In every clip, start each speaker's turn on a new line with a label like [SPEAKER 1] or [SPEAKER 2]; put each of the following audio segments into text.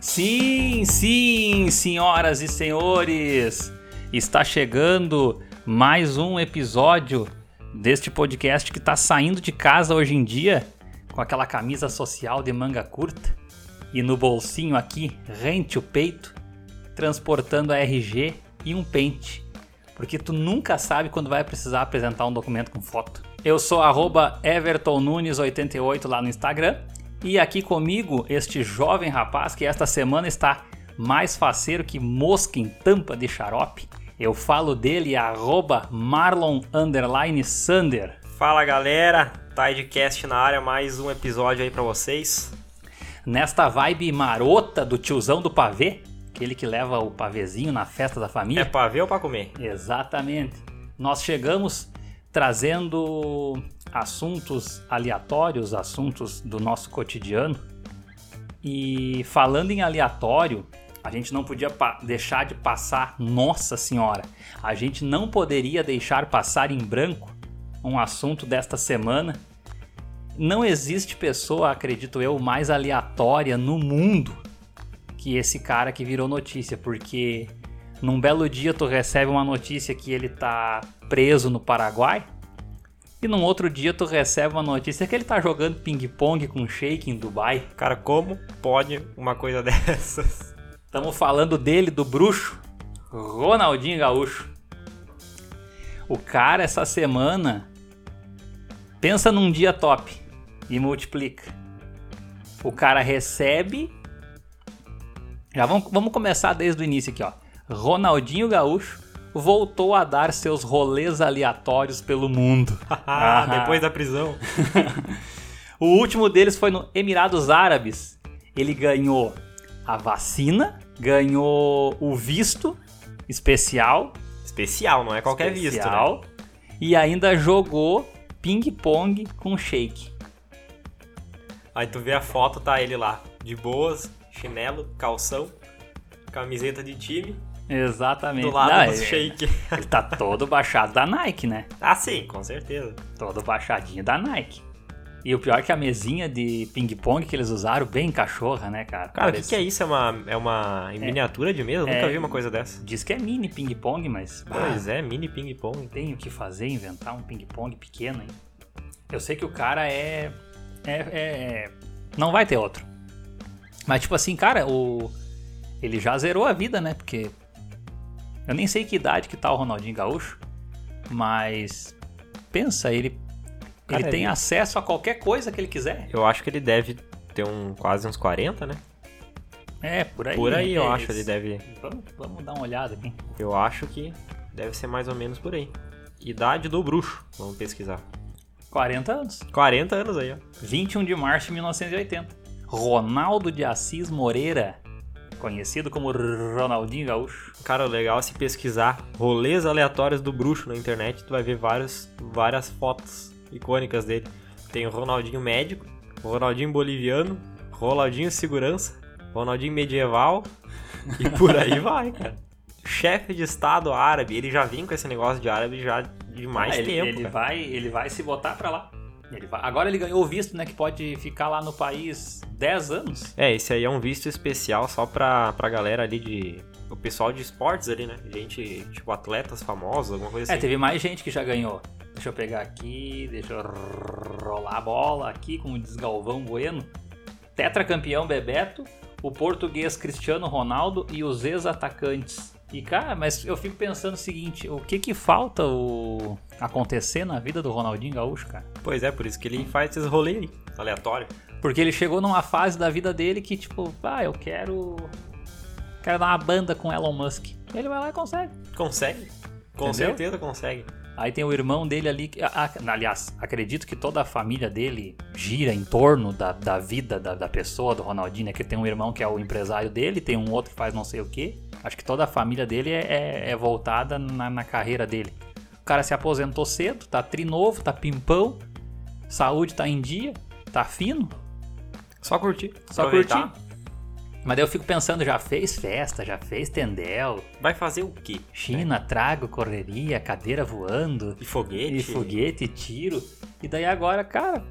[SPEAKER 1] Sim, sim, senhoras e senhores, está chegando mais um episódio deste podcast que está saindo de casa hoje em dia com aquela camisa social de manga curta e no bolsinho aqui rente o peito, transportando a RG e um pente, porque tu nunca sabe quando vai precisar apresentar um documento com foto. Eu sou arroba evertonnunes88 lá no Instagram e aqui comigo este jovem rapaz que esta semana está mais faceiro que mosca em tampa de xarope. Eu falo dele arroba.
[SPEAKER 2] Fala galera, Tidecast na área, mais um episódio aí pra vocês.
[SPEAKER 1] Nesta vibe marota do tiozão do pavê, aquele que leva o pavezinho na festa da família.
[SPEAKER 2] É pra ver ou pra comer?
[SPEAKER 1] Exatamente. Nós chegamos trazendo assuntos aleatórios, assuntos do nosso cotidiano. E falando em aleatório, a gente não podia deixar de passar, nossa senhora, a gente não poderia deixar passar em branco um assunto desta semana. Não existe pessoa, acredito eu, mais aleatória no mundo que esse cara que virou notícia, porque num belo dia tu recebe uma notícia que ele tá preso no Paraguai, e num outro dia tu recebe uma notícia que ele tá jogando ping-pong com shake em Dubai.
[SPEAKER 2] Cara, como pode uma coisa dessas?
[SPEAKER 1] Estamos falando dele, do bruxo, Ronaldinho Gaúcho. O cara essa semana pensa num dia top e multiplica. O cara recebe. Já vamos, vamos começar desde o início aqui, ó. Ronaldinho Gaúcho voltou a dar seus rolês aleatórios pelo mundo.
[SPEAKER 2] Ah, depois da prisão.
[SPEAKER 1] O último deles foi no Emirados Árabes. Ele ganhou a vacina, ganhou o visto especial,
[SPEAKER 2] Especial, não é qualquer visto, né?
[SPEAKER 1] especial e ainda jogou ping-pong com shake.
[SPEAKER 2] Aí tu vê a foto, tá ele lá, de boas, chinelo, calção, camiseta de time,
[SPEAKER 1] Exatamente.
[SPEAKER 2] do lado
[SPEAKER 1] Não,
[SPEAKER 2] do
[SPEAKER 1] ele-
[SPEAKER 2] shake.
[SPEAKER 1] Ele tá todo baixado da Nike, né?
[SPEAKER 2] Ah, sim, com certeza.
[SPEAKER 1] Todo baixadinho da Nike. E o pior é que a mesinha de ping-pong que eles usaram, bem cachorra, né, cara?
[SPEAKER 2] Cara, o que,
[SPEAKER 1] Parece-
[SPEAKER 2] que é isso? É uma, é uma em miniatura de mesa? Eu
[SPEAKER 1] É.
[SPEAKER 2] nunca vi uma coisa dessa.
[SPEAKER 1] Diz que é mini ping-pong, mas.
[SPEAKER 2] Pois é, mini ping-pong.
[SPEAKER 1] tem o que fazer, inventar um ping-pong pequeno, hein? Eu sei que o cara é, é, é- Não vai ter outro. Mas, tipo assim, cara, o. Ele já zerou a vida, né? Porque. Eu nem sei que idade que tá o Ronaldinho Gaúcho. Mas. Pensa, ele.
[SPEAKER 2] Cara,
[SPEAKER 1] ele tem
[SPEAKER 2] ele-
[SPEAKER 1] acesso a qualquer coisa que ele quiser.
[SPEAKER 2] Eu acho que ele deve ter um, quase uns 40, né?
[SPEAKER 1] É, por aí.
[SPEAKER 2] Por aí eu
[SPEAKER 1] é
[SPEAKER 2] acho
[SPEAKER 1] isso.
[SPEAKER 2] ele deve.
[SPEAKER 1] Vamos, vamos dar uma olhada aqui.
[SPEAKER 2] Eu acho que deve ser mais ou menos por aí. Idade do bruxo, vamos pesquisar.
[SPEAKER 1] 40 anos.
[SPEAKER 2] 40 anos aí, ó.
[SPEAKER 1] 21 de março de 1980. Ronaldo de Assis Moreira, conhecido como Ronaldinho Gaúcho.
[SPEAKER 2] Cara, o legal é se pesquisar rolês aleatórios do bruxo na internet, tu vai ver vários, várias fotos icônicas dele. Tem o Ronaldinho médico, o Ronaldinho boliviano, Ronaldinho segurança, Ronaldinho medieval e por aí vai, cara. Chefe de estado árabe, ele já vinha com esse negócio de árabe já de mais
[SPEAKER 1] Ah, ele,
[SPEAKER 2] tempo,
[SPEAKER 1] Ele vai, ele vai se botar pra lá. Ele vai- agora ele ganhou o visto, né? Que pode ficar lá no país 10 anos.
[SPEAKER 2] É, esse aí é um visto especial só pra, pra galera ali de. O pessoal de esportes ali, né? Gente, tipo, atletas famosos, alguma coisa
[SPEAKER 1] É,
[SPEAKER 2] assim.
[SPEAKER 1] teve mais gente que já ganhou. Deixa eu pegar aqui, deixa eu rolar a bola aqui, como diz Galvão Bueno. Tetracampeão Bebeto, o português Cristiano Ronaldo e os ex-atacantes. E cara, mas eu fico pensando o seguinte, o que que falta o acontecer na vida do Ronaldinho Gaúcho, cara?
[SPEAKER 2] Pois é, por isso que ele faz esses rolês aí, aleatório.
[SPEAKER 1] Porque ele chegou numa fase da vida dele que tipo, ah, eu quero quero dar uma banda com Elon Musk. Ele vai lá e consegue.
[SPEAKER 2] Consegue? Com
[SPEAKER 1] Entendeu?
[SPEAKER 2] certeza consegue.
[SPEAKER 1] Aí tem o irmão dele ali, que, aliás, acredito que toda a família dele gira em torno da, da vida da, da pessoa, do Ronaldinho, né? Que tem um irmão que é o empresário dele, tem um outro que faz não sei o que. Acho que toda a família dele é, é- é voltada na, na carreira dele. O cara se aposentou cedo, tá trinovo, tá pimpão, saúde tá em dia, tá fino,
[SPEAKER 2] Só curtir.
[SPEAKER 1] só
[SPEAKER 2] aproveitar.
[SPEAKER 1] curtir. Mas daí eu fico pensando, já fez festa, já fez tendel,
[SPEAKER 2] Vai fazer o quê?
[SPEAKER 1] China, trago, correria, cadeira voando,
[SPEAKER 2] E foguete?
[SPEAKER 1] e foguete, tiro. E daí agora, cara,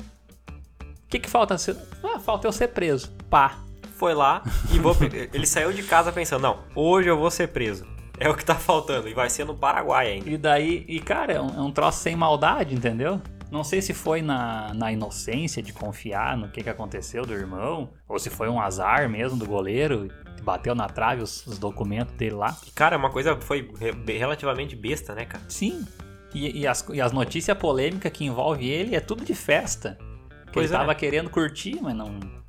[SPEAKER 1] o que que falta? ser- Ah, falta eu ser preso. Pá.
[SPEAKER 2] Foi lá e vou... ele saiu de casa pensando, não, hoje eu vou ser preso. É o que tá faltando. E vai ser no Paraguai ainda.
[SPEAKER 1] E daí, e cara, é um, é um troço sem maldade, entendeu? Não sei se foi na, na inocência de confiar no que, que aconteceu do irmão, ou se foi um azar mesmo do goleiro, bateu na trave os, os documentos dele lá.
[SPEAKER 2] E, cara, uma coisa foi re- relativamente besta, né, cara?
[SPEAKER 1] Sim. E, e as, e as notícias polêmicas que envolve ele é tudo de festa. Que
[SPEAKER 2] Pois
[SPEAKER 1] ele
[SPEAKER 2] é.
[SPEAKER 1] tava querendo curtir, mas não.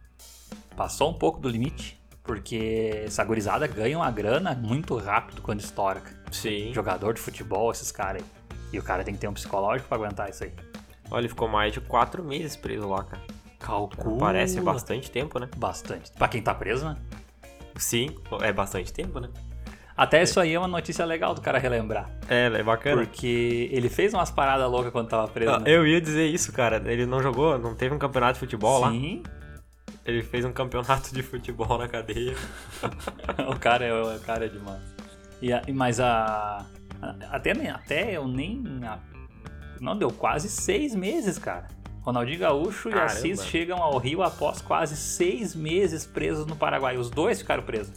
[SPEAKER 1] Passou um pouco do limite. Porque essa gurizada ganha uma grana muito rápido quando estoura.
[SPEAKER 2] Sim.
[SPEAKER 1] Jogador de futebol, esses caras aí. E o cara tem que ter um psicológico pra aguentar isso aí.
[SPEAKER 2] Olha, ele ficou mais de quatro meses preso lá, cara.
[SPEAKER 1] Calcula.
[SPEAKER 2] Parece bastante tempo, né?
[SPEAKER 1] Bastante. Pra quem tá preso, né?
[SPEAKER 2] Sim, é bastante tempo, né?
[SPEAKER 1] Até isso aí é uma notícia legal do cara relembrar.
[SPEAKER 2] É, é bacana.
[SPEAKER 1] Porque ele fez umas paradas loucas quando tava preso.
[SPEAKER 2] Ah,
[SPEAKER 1] né?
[SPEAKER 2] eu ia dizer isso, cara. Ele não jogou, não teve um campeonato de futebol lá.
[SPEAKER 1] Sim.
[SPEAKER 2] Ele fez um campeonato de futebol na cadeia.
[SPEAKER 1] o cara é o cara é demais. E a- e- mas a, até até eu nem a- não deu quase seis meses, cara. Ronaldinho Gaúcho e
[SPEAKER 2] Caramba.
[SPEAKER 1] Assis chegam ao Rio após quase seis meses presos no Paraguai. Os dois ficaram presos.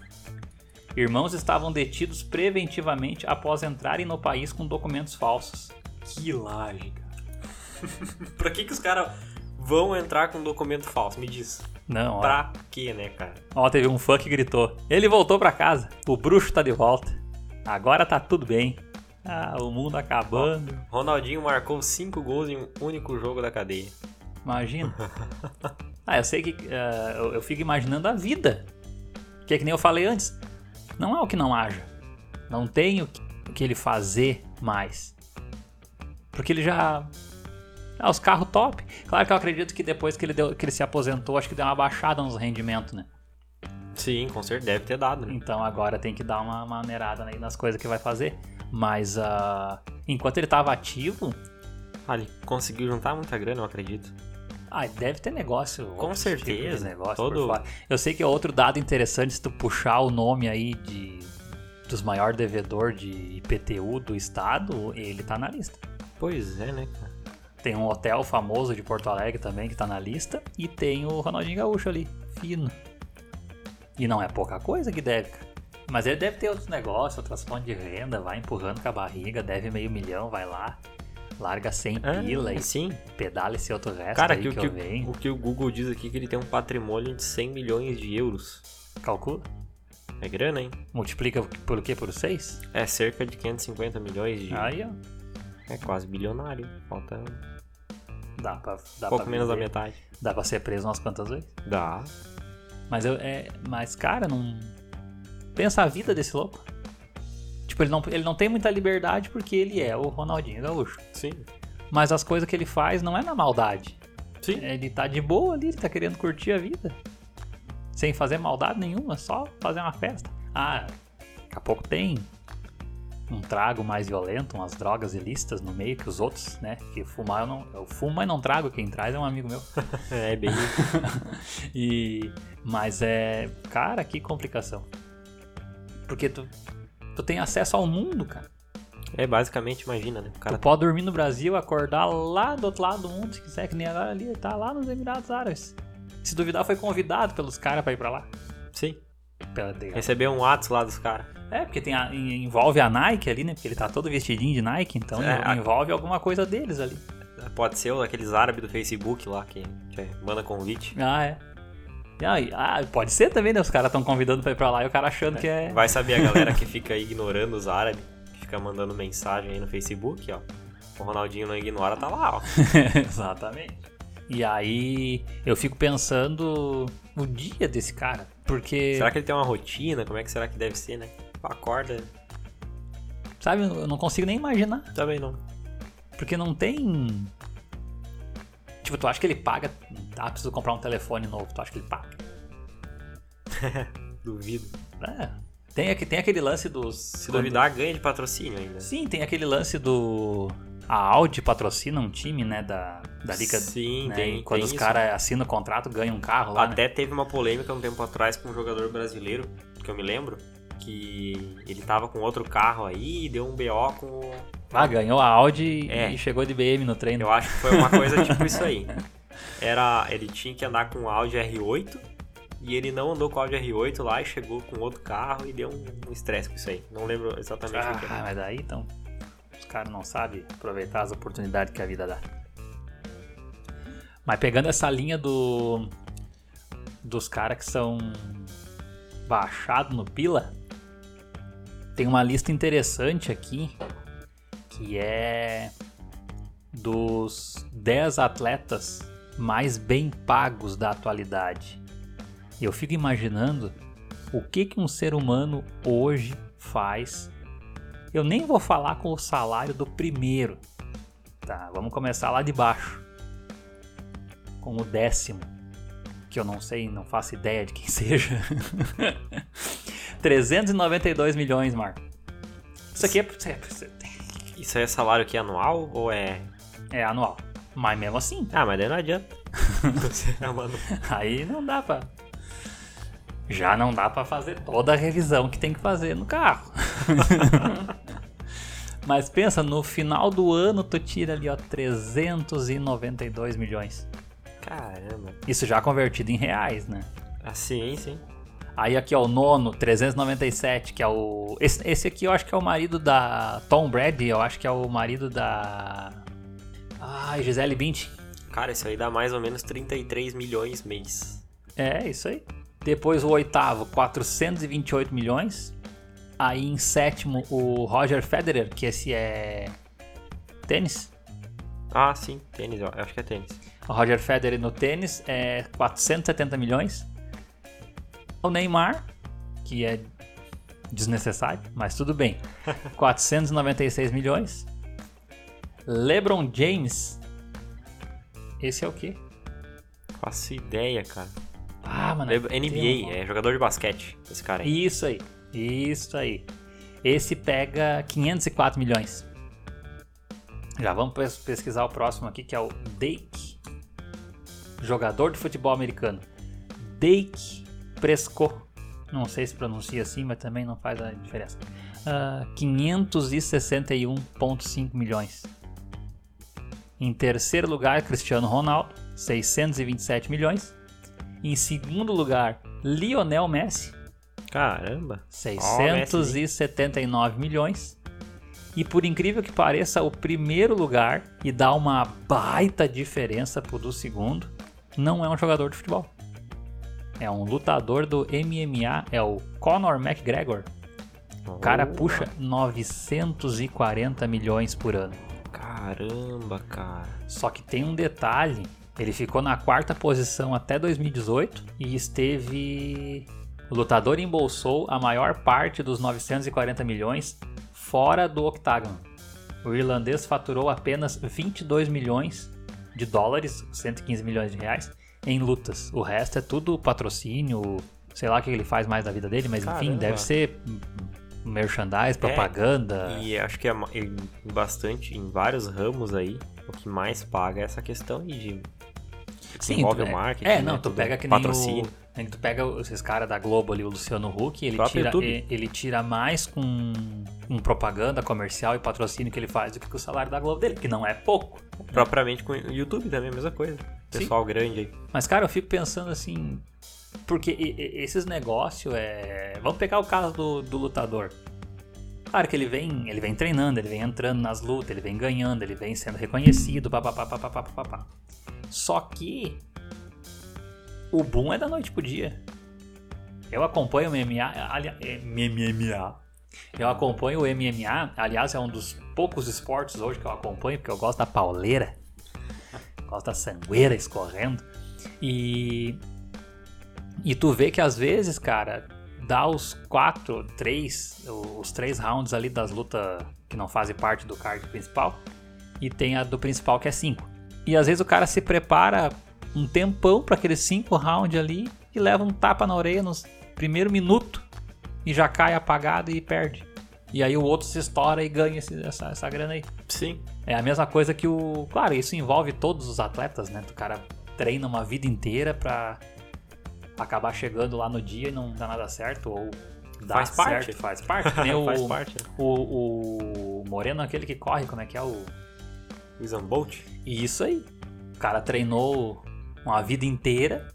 [SPEAKER 1] Irmãos estavam detidos preventivamente após entrarem no país com documentos falsos. Que laje, cara.
[SPEAKER 2] pra que que os caras vão entrar com um documento falso? Me diz.
[SPEAKER 1] Não, ó.
[SPEAKER 2] Pra quê, né, cara?
[SPEAKER 1] Ó, teve um fã que gritou. Ele voltou pra casa. O bruxo tá de volta. Agora tá tudo bem. Ah, o mundo acabando.
[SPEAKER 2] Ronaldinho marcou cinco gols em um único jogo da cadeia.
[SPEAKER 1] Imagina. Ah, eu sei que. eh, eu, eu fico imaginando a vida. Que é que nem eu falei antes. Não é o que não haja. Não tem o que, o que ele fazer mais. Porque ele já. Ah, os carros top. Claro que eu acredito que depois que ele, deu, que ele se aposentou, acho que deu uma baixada nos rendimentos, né?
[SPEAKER 2] Sim, com certeza deve ter dado, né?
[SPEAKER 1] Então agora tem que dar uma maneirada aí nas coisas que vai fazer. Mas ah, enquanto ele tava ativo,
[SPEAKER 2] Ah, ele conseguiu juntar muita grana, eu acredito.
[SPEAKER 1] ah, deve ter negócio.
[SPEAKER 2] Com certeza.
[SPEAKER 1] tipos de negócio
[SPEAKER 2] Todo-.
[SPEAKER 1] Eu sei que é outro dado interessante se tu puxar o nome aí de dos maior devedor de IPTU do estado, ele tá na lista.
[SPEAKER 2] Pois é, né, cara?
[SPEAKER 1] Tem um hotel famoso de Porto Alegre também que tá na lista e tem o Ronaldinho Gaúcho ali, fino. E não é pouca coisa que deve, cara. Mas ele deve ter outros negócios, outras fontes de renda, vai empurrando com a barriga, deve meio milhão, vai lá, larga 100 pila e
[SPEAKER 2] sim.
[SPEAKER 1] pedala esse outro resto
[SPEAKER 2] Cara, que,
[SPEAKER 1] que,
[SPEAKER 2] o,
[SPEAKER 1] venho.
[SPEAKER 2] o que o Google diz aqui é que ele tem um patrimônio de 100 milhões de euros.
[SPEAKER 1] Calcula.
[SPEAKER 2] É grana, hein?
[SPEAKER 1] Multiplica por o quê? Por 6?
[SPEAKER 2] É cerca de 550 milhões de...
[SPEAKER 1] Aí, ó.
[SPEAKER 2] É quase bilionário. Falta
[SPEAKER 1] Dá pra, dá
[SPEAKER 2] pouco
[SPEAKER 1] pra
[SPEAKER 2] menos da metade.
[SPEAKER 1] Dá pra ser preso umas quantas vezes.
[SPEAKER 2] Dá.
[SPEAKER 1] Mas eu, é, mas cara, não pensa a vida desse louco. Tipo, ele não, ele não tem muita liberdade porque ele é o Ronaldinho Gaúcho.
[SPEAKER 2] Sim.
[SPEAKER 1] Mas as coisas que ele faz não é na maldade.
[SPEAKER 2] Sim.
[SPEAKER 1] Ele tá de boa ali, ele tá querendo curtir a vida. Sem fazer maldade nenhuma, só fazer uma festa. Ah, daqui a pouco tem um trago mais violento, umas drogas ilícitas no meio que os outros, né? Que fumar eu não. Eu fumo, mas não trago. Quem traz é um amigo meu.
[SPEAKER 2] É bem isso.
[SPEAKER 1] E mas é, cara, que complicação. Porque tu tu tem acesso ao mundo, cara.
[SPEAKER 2] É basicamente, imagina, né? O cara
[SPEAKER 1] Tu pode dormir no Brasil, acordar lá do outro lado do mundo, se quiser, que nem agora ali, tá lá nos Emirados Árabes. Se duvidar, foi convidado pelos caras pra ir pra lá.
[SPEAKER 2] Sim.
[SPEAKER 1] Pela-
[SPEAKER 2] Recebeu um WhatsApp lá dos caras.
[SPEAKER 1] É, porque tem a- en- envolve a Nike ali, né? Porque ele tá todo vestidinho de Nike, então
[SPEAKER 2] É, a-
[SPEAKER 1] envolve alguma coisa deles ali.
[SPEAKER 2] Pode ser aqueles árabes do Facebook lá que, que manda convite.
[SPEAKER 1] Ah, é. Ah, pode ser também, né? Os caras estão convidando pra ir pra lá e o cara achando que é.
[SPEAKER 2] Vai saber a galera que fica aí ignorando os árabes, que fica mandando mensagem aí no Facebook, ó. O Ronaldinho não ignora, tá lá, ó.
[SPEAKER 1] Exatamente. E aí eu fico pensando o dia desse cara. Porque,
[SPEAKER 2] Será que ele tem uma rotina? Como é que será que deve ser, né? Acorda.
[SPEAKER 1] sabe, eu não consigo nem imaginar.
[SPEAKER 2] Também não.
[SPEAKER 1] Porque não tem. Tipo, tu acha que ele paga. Ah, preciso comprar um telefone novo. Tu acha que ele paga?
[SPEAKER 2] Duvido.
[SPEAKER 1] É. Tem, tem aquele lance dos.
[SPEAKER 2] Se duvidar, ganha de patrocínio ainda.
[SPEAKER 1] Sim, tem aquele lance do. a Audi patrocina um time, né, da, da Liga.
[SPEAKER 2] Sim,
[SPEAKER 1] né,
[SPEAKER 2] tem-
[SPEAKER 1] quando
[SPEAKER 2] tem
[SPEAKER 1] os caras assinam o contrato, ganham um carro lá. né?
[SPEAKER 2] Até teve uma polêmica um tempo atrás com um jogador brasileiro, que eu me lembro, que ele tava com outro carro aí e deu um BO com.
[SPEAKER 1] Ah, ganhou a Audi
[SPEAKER 2] É.
[SPEAKER 1] e chegou de BM no treino.
[SPEAKER 2] Eu acho que foi uma coisa tipo isso aí. Era, ele tinha que andar com o Audi R8 e ele não andou com o Audi R8 lá e chegou com outro carro e deu um um estresse com isso aí. Não lembro exatamente o que
[SPEAKER 1] Ah,
[SPEAKER 2] era.
[SPEAKER 1] mas daí então os caras não sabem aproveitar as oportunidades que a vida dá. Mas pegando essa linha do dos caras que são baixados no pila, tem uma lista interessante aqui que é dos 10 atletas mais bem pagos da atualidade. E eu fico imaginando o que que um ser humano hoje faz eu nem vou falar com o salário do primeiro. Tá, vamos começar lá de baixo. Com o décimo. Que eu não sei, não faço ideia de quem seja. 392 milhões, Marco. Isso aqui é,
[SPEAKER 2] Isso aí é salário aqui anual ou é...
[SPEAKER 1] é anual. Mas mesmo assim,
[SPEAKER 2] Ah, mas daí não adianta. É
[SPEAKER 1] aí não dá pra. Já não dá pra fazer toda a revisão que tem que fazer no carro. Mas pensa, no final do ano tu tira ali, ó, 392 milhões.
[SPEAKER 2] Caramba.
[SPEAKER 1] Isso já convertido em reais, né?
[SPEAKER 2] Ah, sim, sim.
[SPEAKER 1] Aí aqui, ó, o nono, 397, que é o... Esse, esse aqui eu acho que é o marido da Tom Brady, eu acho que é o marido da... Ai, Gisele Bündchen.
[SPEAKER 2] Cara, isso aí dá mais ou menos 33 milhões mês.
[SPEAKER 1] É, isso aí. Depois o oitavo, 428 milhões. Aí em sétimo, o Roger Federer, que esse é tênis.
[SPEAKER 2] Ah, sim, tênis, ó. Eu acho que é tênis.
[SPEAKER 1] O Roger Federer no tênis é 470 milhões. O Neymar, que é desnecessário, mas tudo bem. 496 milhões. LeBron James. Esse é o quê?
[SPEAKER 2] Faço ideia, cara.
[SPEAKER 1] Ah, mano. Tem
[SPEAKER 2] NBA, é jogador de basquete, esse cara aí.
[SPEAKER 1] Isso aí. Isso aí. Esse pega 504 milhões. Já vamos pes- pesquisar o próximo aqui, que é o Dake. Jogador de futebol americano. Dake Prescott. Não sei se pronuncia assim, mas também não faz a diferença. Ah, 561,5 milhões. Em terceiro lugar, Cristiano Ronaldo, 627 milhões. Em segundo lugar, Lionel Messi,
[SPEAKER 2] Caramba.
[SPEAKER 1] 679 milhões. E por incrível que pareça, o primeiro lugar, e dá uma baita diferença pro do segundo, não é um jogador de futebol. É um lutador do MMA, é o Conor McGregor. O cara
[SPEAKER 2] Oh,
[SPEAKER 1] puxa 940 milhões por ano.
[SPEAKER 2] Caramba, cara.
[SPEAKER 1] Só que tem um detalhe, ele ficou na quarta posição até 2018 e esteve. O lutador embolsou a maior parte dos 940 milhões fora do octágono. O irlandês faturou apenas 22 milhões de dólares, 115 milhões de reais, em lutas. O resto é tudo patrocínio, sei lá o que ele faz mais da vida dele, mas enfim,
[SPEAKER 2] Caramba.
[SPEAKER 1] deve ser merchandise, propaganda.
[SPEAKER 2] E acho que é bastante, em vários ramos aí, o que mais paga é essa questão aí de. que envolve
[SPEAKER 1] tu-
[SPEAKER 2] o marketing.
[SPEAKER 1] É, não,
[SPEAKER 2] né,
[SPEAKER 1] tu pega que nem
[SPEAKER 2] patrocínio.
[SPEAKER 1] o... que Tu pega esses caras da Globo ali, o Luciano Huck, ele tira,
[SPEAKER 2] YouTube.
[SPEAKER 1] e- ele tira mais com, com propaganda comercial e patrocínio que ele faz do que com o salário da Globo dele, que não é pouco.
[SPEAKER 2] Propriamente com o YouTube também, a mesma coisa. Pessoal grande aí.
[SPEAKER 1] Mas, cara, eu fico pensando assim. Porque esses negócios é. Vamos pegar o caso do, do lutador. Claro que ele vem, ele vem treinando, ele vem entrando nas lutas, ele vem ganhando, ele vem sendo reconhecido, papapá, papapá, papapá. Só que o boom é da noite pro dia. Eu acompanho o MMA, ali, é, MMA. Eu acompanho o MMA, aliás, é um dos poucos esportes hoje que eu acompanho, porque eu gosto da pauleira. Gosto da sangueira escorrendo. E. E tu vê que às vezes, cara, dá os quatro, três, os três rounds ali das lutas que não fazem parte do card principal. E tem a do principal que é cinco. E às vezes o cara se prepara um tempão para aqueles cinco rounds ali e leva um tapa na orelha no primeiro minuto e já cai apagado e perde. E aí o outro se estoura e ganha esse- essa, essa grana aí.
[SPEAKER 2] Sim.
[SPEAKER 1] É a mesma coisa que o. Claro, isso envolve todos os atletas, né? O cara treina uma vida inteira pra acabar chegando lá no dia e não dá nada certo, ou dá
[SPEAKER 2] Faz parte.
[SPEAKER 1] certo, faz parte. Nem o,
[SPEAKER 2] Faz parte. né?
[SPEAKER 1] o, o Moreno, aquele que corre, como é que é o.
[SPEAKER 2] O Usain Bolt.
[SPEAKER 1] Isso aí. O cara treinou uma vida inteira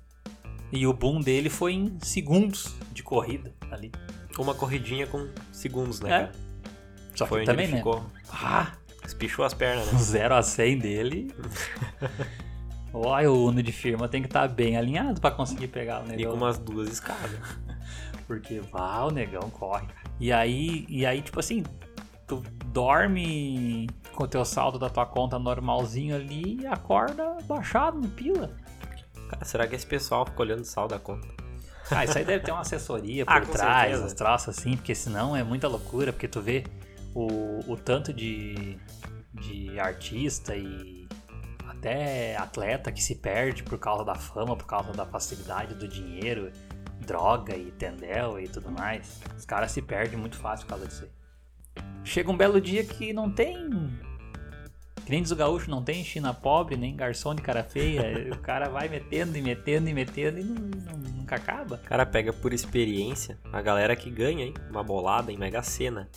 [SPEAKER 1] e o boom dele foi em segundos de corrida ali.
[SPEAKER 2] Uma corridinha com segundos, né,
[SPEAKER 1] É.
[SPEAKER 2] cara?
[SPEAKER 1] Só
[SPEAKER 2] Foi
[SPEAKER 1] que também,
[SPEAKER 2] ele
[SPEAKER 1] né?
[SPEAKER 2] ficou.
[SPEAKER 1] Ah,
[SPEAKER 2] Espichou as pernas,
[SPEAKER 1] o
[SPEAKER 2] né?
[SPEAKER 1] 0 a 100 dele. Olha, o Uno de firma tem que estar bem alinhado pra conseguir pegar o
[SPEAKER 2] E
[SPEAKER 1] negão.
[SPEAKER 2] com umas duas escadas.
[SPEAKER 1] Porque vá, o negão corre. E aí, e aí, tipo assim, tu dorme com o teu saldo da tua conta normalzinho ali e acorda baixado no pila.
[SPEAKER 2] Cara, será que esse pessoal fica olhando o sal da conta?
[SPEAKER 1] Ah, isso aí deve ter uma assessoria por
[SPEAKER 2] Ah,
[SPEAKER 1] trás, uns troços assim, porque senão é muita loucura, porque tu vê o, o tanto de, de artista e até atleta que se perde por causa da fama, por causa da facilidade do dinheiro, droga e tendel e tudo mais. Os caras se perdem muito fácil por causa disso aí. Chega um belo dia que não tem. Que nem diz o gaúcho, não tem China pobre, nem garçom de cara feia. o cara vai metendo e metendo e metendo e não- não- nunca acaba.
[SPEAKER 2] O cara pega por experiência a galera que ganha, hein? Uma bolada em Mega Sena.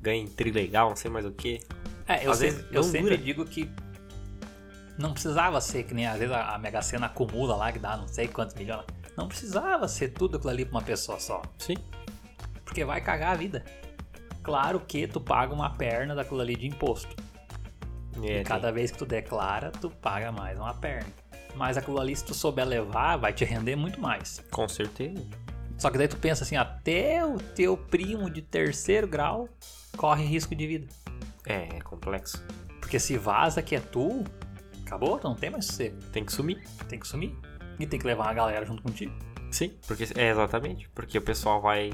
[SPEAKER 2] Ganha em trilegal, não sei mais o que.
[SPEAKER 1] É, eu,
[SPEAKER 2] Às
[SPEAKER 1] sempre,
[SPEAKER 2] vezes
[SPEAKER 1] eu sempre digo que não precisava ser que nem às vezes a, a Mega Sena acumula lá, que dá não sei quantos milhões. Não precisava ser tudo aquilo ali pra uma pessoa só.
[SPEAKER 2] Sim.
[SPEAKER 1] Porque vai cagar a vida. Claro que tu paga uma perna daquilo ali de imposto.
[SPEAKER 2] É,
[SPEAKER 1] e cada vez que tu declara, tu paga mais uma perna. Mas aquilo ali, se tu souber levar, vai te render muito mais.
[SPEAKER 2] tem. Com certeza.
[SPEAKER 1] Só que daí tu pensa assim, até o teu primo de terceiro grau corre risco de vida.
[SPEAKER 2] É, é complexo.
[SPEAKER 1] Porque se vaza que é tu, acabou, tu não tem mais sossego.
[SPEAKER 2] Tem que sumir.
[SPEAKER 1] Tem que sumir. E tem que levar uma galera junto contigo.
[SPEAKER 2] Sim. Porque, é, exatamente. Porque o pessoal vai...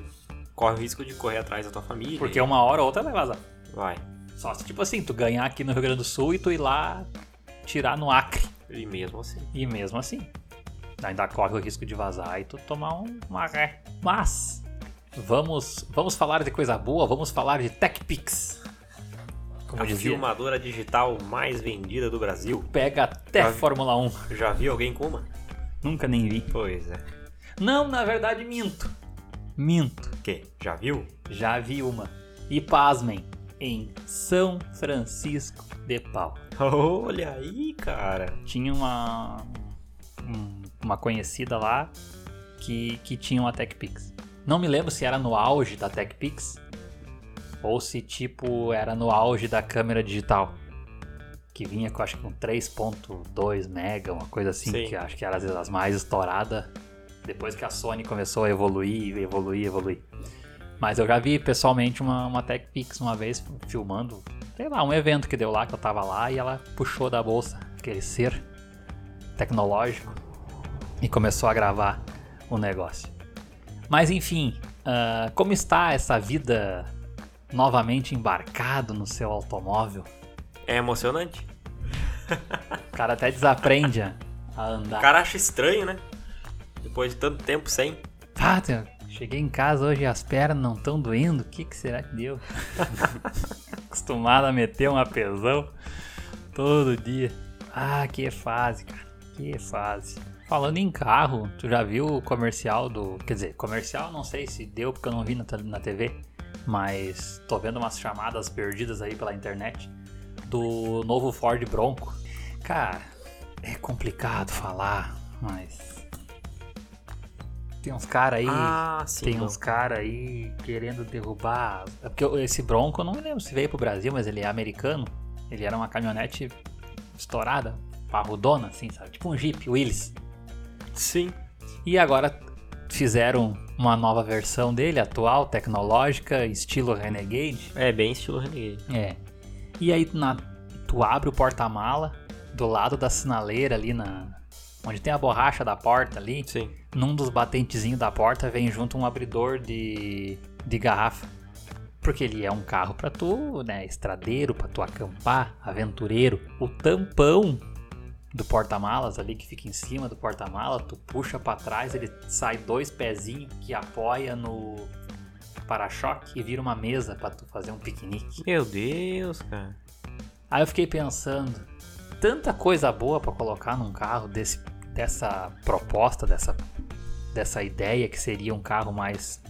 [SPEAKER 2] Corre o risco de correr atrás da tua família.
[SPEAKER 1] Porque uma hora ou outra vai vazar.
[SPEAKER 2] Vai.
[SPEAKER 1] Só se, tipo assim, tu ganhar aqui no Rio Grande do Sul e tu ir lá tirar no Acre.
[SPEAKER 2] E mesmo assim.
[SPEAKER 1] E mesmo assim, ainda corre o risco de vazar e tu tomar um, uma ré. Mas, vamos, vamos falar de coisa boa, vamos falar de TechPix. Como
[SPEAKER 2] a
[SPEAKER 1] dizia,
[SPEAKER 2] filmadora digital mais vendida do Brasil.
[SPEAKER 1] pega até
[SPEAKER 2] Já-
[SPEAKER 1] Fórmula 1.
[SPEAKER 2] Já viu alguém com uma?
[SPEAKER 1] Nunca nem vi.
[SPEAKER 2] Pois é.
[SPEAKER 1] Não, na verdade, minto. Minto.
[SPEAKER 2] Que? Já viu?
[SPEAKER 1] Já vi uma. E pasmem, em São Francisco de Paula.
[SPEAKER 2] Olha aí, cara.
[SPEAKER 1] Tinha uma um- uma conhecida lá que, que tinha uma TechPix. Não me lembro se era no auge da TechPix ou se tipo era no auge da câmera digital. Que vinha com acho que com 3.2 mega, uma coisa assim,
[SPEAKER 2] Sim.
[SPEAKER 1] que acho que era às vezes as mais estouradas. Depois que a Sony começou a evoluir, evoluir, evoluir. Mas eu já vi pessoalmente uma, uma TechPix uma vez filmando, sei lá, um evento que deu lá, que eu tava lá, e ela puxou da bolsa aquele ser tecnológico e começou a gravar o negócio. Mas enfim, ah, como está essa vida novamente embarcado no seu automóvel?
[SPEAKER 2] É emocionante.
[SPEAKER 1] O cara até desaprende a a
[SPEAKER 2] O
[SPEAKER 1] andar.
[SPEAKER 2] cara acha estranho, né? Depois de tanto tempo sem.
[SPEAKER 1] Ah, cheguei em casa hoje e as pernas não estão doendo. O que, que será que deu? Acostumado a meter um apesão todo dia. Ah, que fase, cara. Que fase. Falando em carro, tu já viu o comercial do. Quer dizer, comercial não sei se deu porque eu não vi na, na TV. Mas tô vendo umas chamadas perdidas aí pela internet do novo Ford Bronco. Cara, é complicado falar, mas. Tem uns caras aí.
[SPEAKER 2] Ah, sim.
[SPEAKER 1] Tem
[SPEAKER 2] bom.
[SPEAKER 1] uns caras aí querendo derrubar. É porque esse Bronco, eu não me lembro se veio pro Brasil, mas ele é americano. Ele era uma caminhonete estourada, parrudona, assim, sabe? Tipo um Jeep Willys.
[SPEAKER 2] Sim.
[SPEAKER 1] E agora fizeram uma nova versão dele, atual, tecnológica, estilo Renegade.
[SPEAKER 2] É bem estilo Renegade.
[SPEAKER 1] É. E aí na, tu abre o porta-mala do lado da sinaleira ali na. Onde tem a borracha da porta ali.
[SPEAKER 2] Sim.
[SPEAKER 1] Num dos batentezinhos da porta vem junto um abridor de, de garrafa. Porque ele é um carro pra tu, né? Estradeiro, pra tu acampar, aventureiro. O tampão do porta-malas ali que fica em cima do porta-mala, tu puxa pra trás, ele sai dois pezinhos que apoia no para-choque e vira uma mesa pra tu fazer um piquenique.
[SPEAKER 2] Meu Deus, cara.
[SPEAKER 1] Aí eu fiquei pensando, tanta coisa boa pra colocar num carro desse, dessa proposta, dessa, dessa ideia que seria um carro mais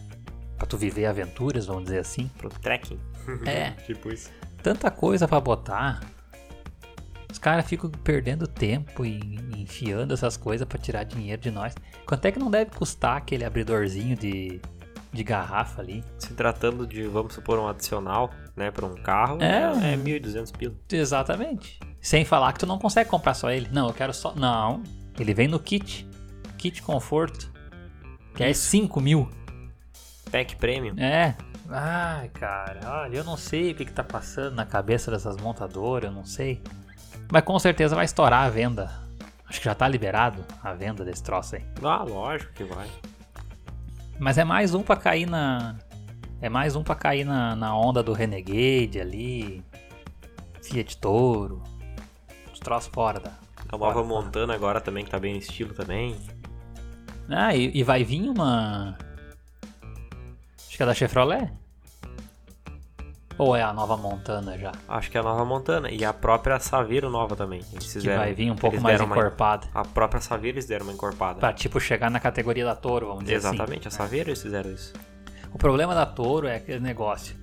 [SPEAKER 1] pra tu viver aventuras, vamos dizer assim.
[SPEAKER 2] Pro trekking.
[SPEAKER 1] É,
[SPEAKER 2] tipo isso.
[SPEAKER 1] tanta coisa pra botar. Os caras ficam perdendo tempo e enfiando essas coisas pra tirar dinheiro de nós. Quanto é que não deve custar aquele abridorzinho de, de garrafa ali?
[SPEAKER 2] Se tratando de, vamos supor, um adicional, né, pra um carro,
[SPEAKER 1] É.
[SPEAKER 2] é, é 1.200 pila.
[SPEAKER 1] Exatamente. Sem falar que tu não consegue comprar só ele. Não, eu quero só. Não. Ele vem no kit. Kit conforto. Que é 5 mil.
[SPEAKER 2] Pack Premium.
[SPEAKER 1] É. Ai, cara, olha, eu não sei o que, que tá passando na cabeça dessas montadoras, eu não sei. Mas com certeza vai estourar a venda. Acho que já tá liberado a venda desse troço aí.
[SPEAKER 2] Ah, lógico que vai.
[SPEAKER 1] Mas é mais um pra cair na. É mais um pra cair na, na onda do Renegade ali. Fiat Toro. Os troços fora da.
[SPEAKER 2] A nova Montana agora também, que tá bem no estilo também.
[SPEAKER 1] Ah, e, e vai vir uma. Acho que é da Chevrolet? Ou é a nova Montana já?
[SPEAKER 2] Acho que é a nova Montana. E a própria Saveiro nova também. Eles
[SPEAKER 1] Que
[SPEAKER 2] fizeram,
[SPEAKER 1] vai vir um pouco mais
[SPEAKER 2] deram uma-
[SPEAKER 1] encorpada.
[SPEAKER 2] A própria Saveiro eles deram uma encorpada.
[SPEAKER 1] Pra tipo chegar na categoria da Toro, vamos dizer assim.
[SPEAKER 2] Exatamente, a Saveiro eles fizeram isso.
[SPEAKER 1] O problema da Toro é aquele negócio.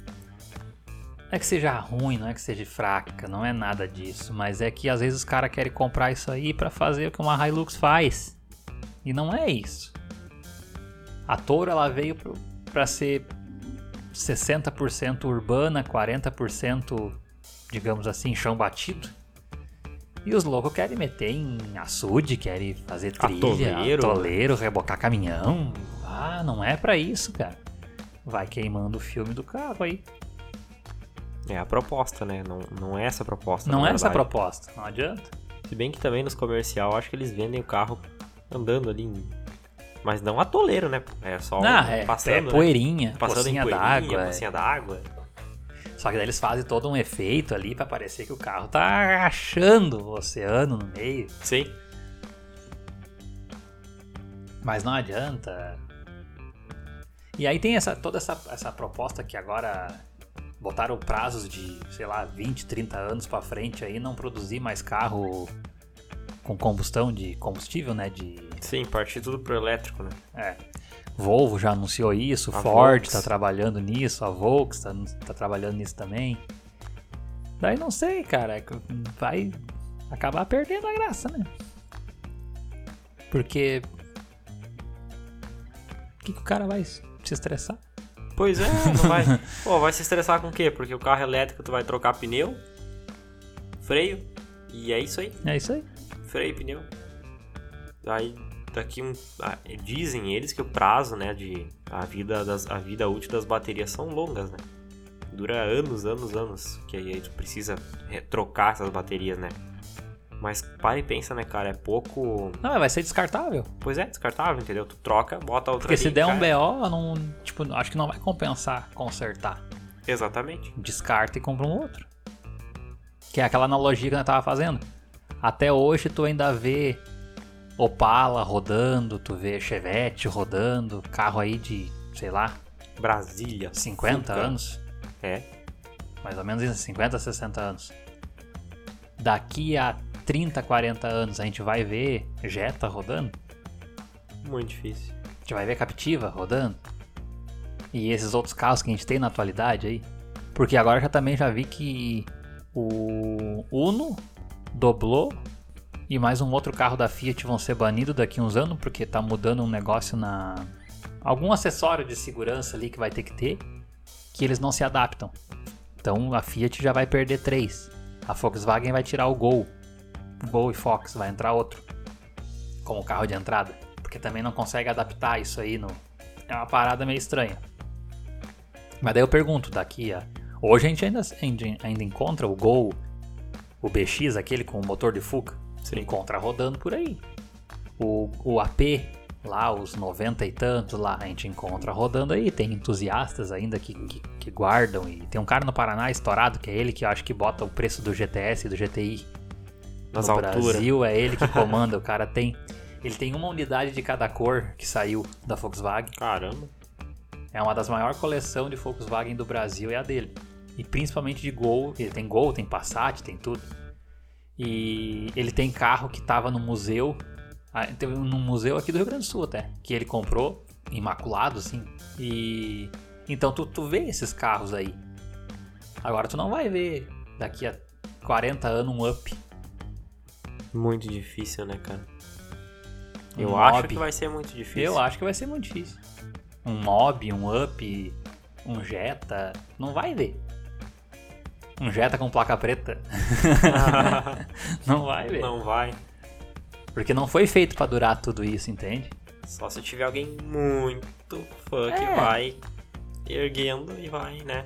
[SPEAKER 1] Não é que seja ruim, não é que seja fraca, não é nada disso. Mas é que às vezes os caras querem comprar isso aí pra fazer o que uma Hilux faz. E não é isso. A Toro ela veio pra ser 60% urbana, 40% digamos assim, chão batido. E os loucos querem meter em açude, querem fazer trilha,
[SPEAKER 2] Atoleiro.
[SPEAKER 1] atoleiro, rebocar caminhão. Ah, não é pra isso, cara. Vai queimando o filme do carro aí.
[SPEAKER 2] É a proposta, né? Não, não é essa a proposta.
[SPEAKER 1] Não é essa a
[SPEAKER 2] verdade.
[SPEAKER 1] proposta, não adianta.
[SPEAKER 2] Se bem que também nos comercial, acho que eles vendem o carro andando ali. Mas não atoleiro, né? É só
[SPEAKER 1] Ah,
[SPEAKER 2] um-
[SPEAKER 1] é,
[SPEAKER 2] passando,
[SPEAKER 1] é
[SPEAKER 2] né?
[SPEAKER 1] poeirinha,
[SPEAKER 2] Passando em
[SPEAKER 1] pocinha d'água. é.
[SPEAKER 2] pocinha d'água.
[SPEAKER 1] Só que daí eles fazem todo um efeito ali pra parecer que o carro tá rachando o oceano no meio.
[SPEAKER 2] Sim.
[SPEAKER 1] Mas não adianta. E aí tem essa, toda essa, essa proposta que agora botaram prazos de, sei lá, 20, 30 anos pra frente aí, não produzir mais carro com combustão de combustível, né? De.
[SPEAKER 2] Sim, partir tudo pro elétrico, né?
[SPEAKER 1] É. Volvo já anunciou isso,
[SPEAKER 2] A
[SPEAKER 1] Ford
[SPEAKER 2] Volks.
[SPEAKER 1] tá trabalhando nisso, a Volks tá, tá trabalhando nisso também. Daí não sei, cara, é vai acabar perdendo a graça, né? Porque. O que, que o cara vai se estressar?
[SPEAKER 2] Pois é, não vai. Pô, vai se estressar com o quê? Porque o carro elétrico tu vai trocar pneu, freio, e é isso aí.
[SPEAKER 1] É isso aí.
[SPEAKER 2] Freio e pneu. Aí daqui um. ah, dizem eles que o prazo, né, de. A vida, das, a vida útil das baterias são longas, né? Dura anos, anos, anos. Que aí tu precisa re- trocar essas baterias, né? Mas para e pensa, né, cara? É pouco.
[SPEAKER 1] Não, vai ser descartável.
[SPEAKER 2] Pois é, descartável, entendeu? Tu troca, bota outra
[SPEAKER 1] Porque se
[SPEAKER 2] ali,
[SPEAKER 1] der um
[SPEAKER 2] cara.
[SPEAKER 1] BO, não, tipo, acho que não vai compensar consertar.
[SPEAKER 2] Exatamente.
[SPEAKER 1] descarta e compra um outro. Que é aquela analogia que eu tava fazendo. Até hoje tu ainda vê Opala rodando, tu vê Chevette rodando, carro aí de, sei lá,
[SPEAKER 2] Brasília.
[SPEAKER 1] 50
[SPEAKER 2] Fuca.
[SPEAKER 1] anos,
[SPEAKER 2] É.
[SPEAKER 1] mais ou menos isso, 50, 60 anos. Daqui a 30, 40 anos a gente vai ver Jetta rodando,
[SPEAKER 2] Muito difícil.
[SPEAKER 1] a gente vai ver Captiva rodando. E esses outros carros que a gente tem na atualidade aí. Porque agora já também já vi que o Uno doblou e mais um outro carro da Fiat vão ser banidos daqui uns anos porque tá mudando um negócio na algum acessório de segurança ali que vai ter que ter que eles não se adaptam. Então a Fiat já vai perder três. A Volkswagen vai tirar o Gol. Gol e Fox vai entrar outro como carro de entrada, porque também não consegue adaptar isso aí no é uma parada meio estranha. Mas daí eu pergunto, daqui a hoje a gente ainda, ainda, ainda encontra o Gol, o BX, aquele com o motor de Fuca, você
[SPEAKER 2] Sim.
[SPEAKER 1] encontra rodando por aí. O, o AP, lá os 90 e tantos lá, a gente encontra rodando aí. Tem entusiastas ainda que, que, que guardam. E tem um cara no Paraná estourado, que é ele que eu acho que bota o preço do GTS e do GTI
[SPEAKER 2] Nas
[SPEAKER 1] no
[SPEAKER 2] alturas.
[SPEAKER 1] Brasil é ele que comanda. o cara tem. Ele tem uma unidade de cada cor que saiu da Volkswagen.
[SPEAKER 2] Caramba.
[SPEAKER 1] É uma das maiores coleções de Volkswagen do Brasil, é a dele. E principalmente de Gol. Ele tem Gol, tem Passat, tem tudo. E ele tem carro que tava no museu. ah, Teve num museu aqui do Rio Grande do Sul até. Que ele comprou, imaculado, assim. E. Então tu, tu vê esses carros aí. Agora tu não vai ver daqui a 40 anos um up.
[SPEAKER 2] Muito difícil, né, cara?
[SPEAKER 1] Um
[SPEAKER 2] Eu acho
[SPEAKER 1] mob.
[SPEAKER 2] que vai ser muito difícil.
[SPEAKER 1] Eu acho que vai ser muito difícil. Um mob, um up, um Jetta. Não vai ver. Um Jetta com placa preta. não vai ver.
[SPEAKER 2] Não vai.
[SPEAKER 1] Porque não foi feito pra durar tudo isso, entende?
[SPEAKER 2] Só se tiver alguém muito fã que
[SPEAKER 1] É.
[SPEAKER 2] vai erguendo e vai, né?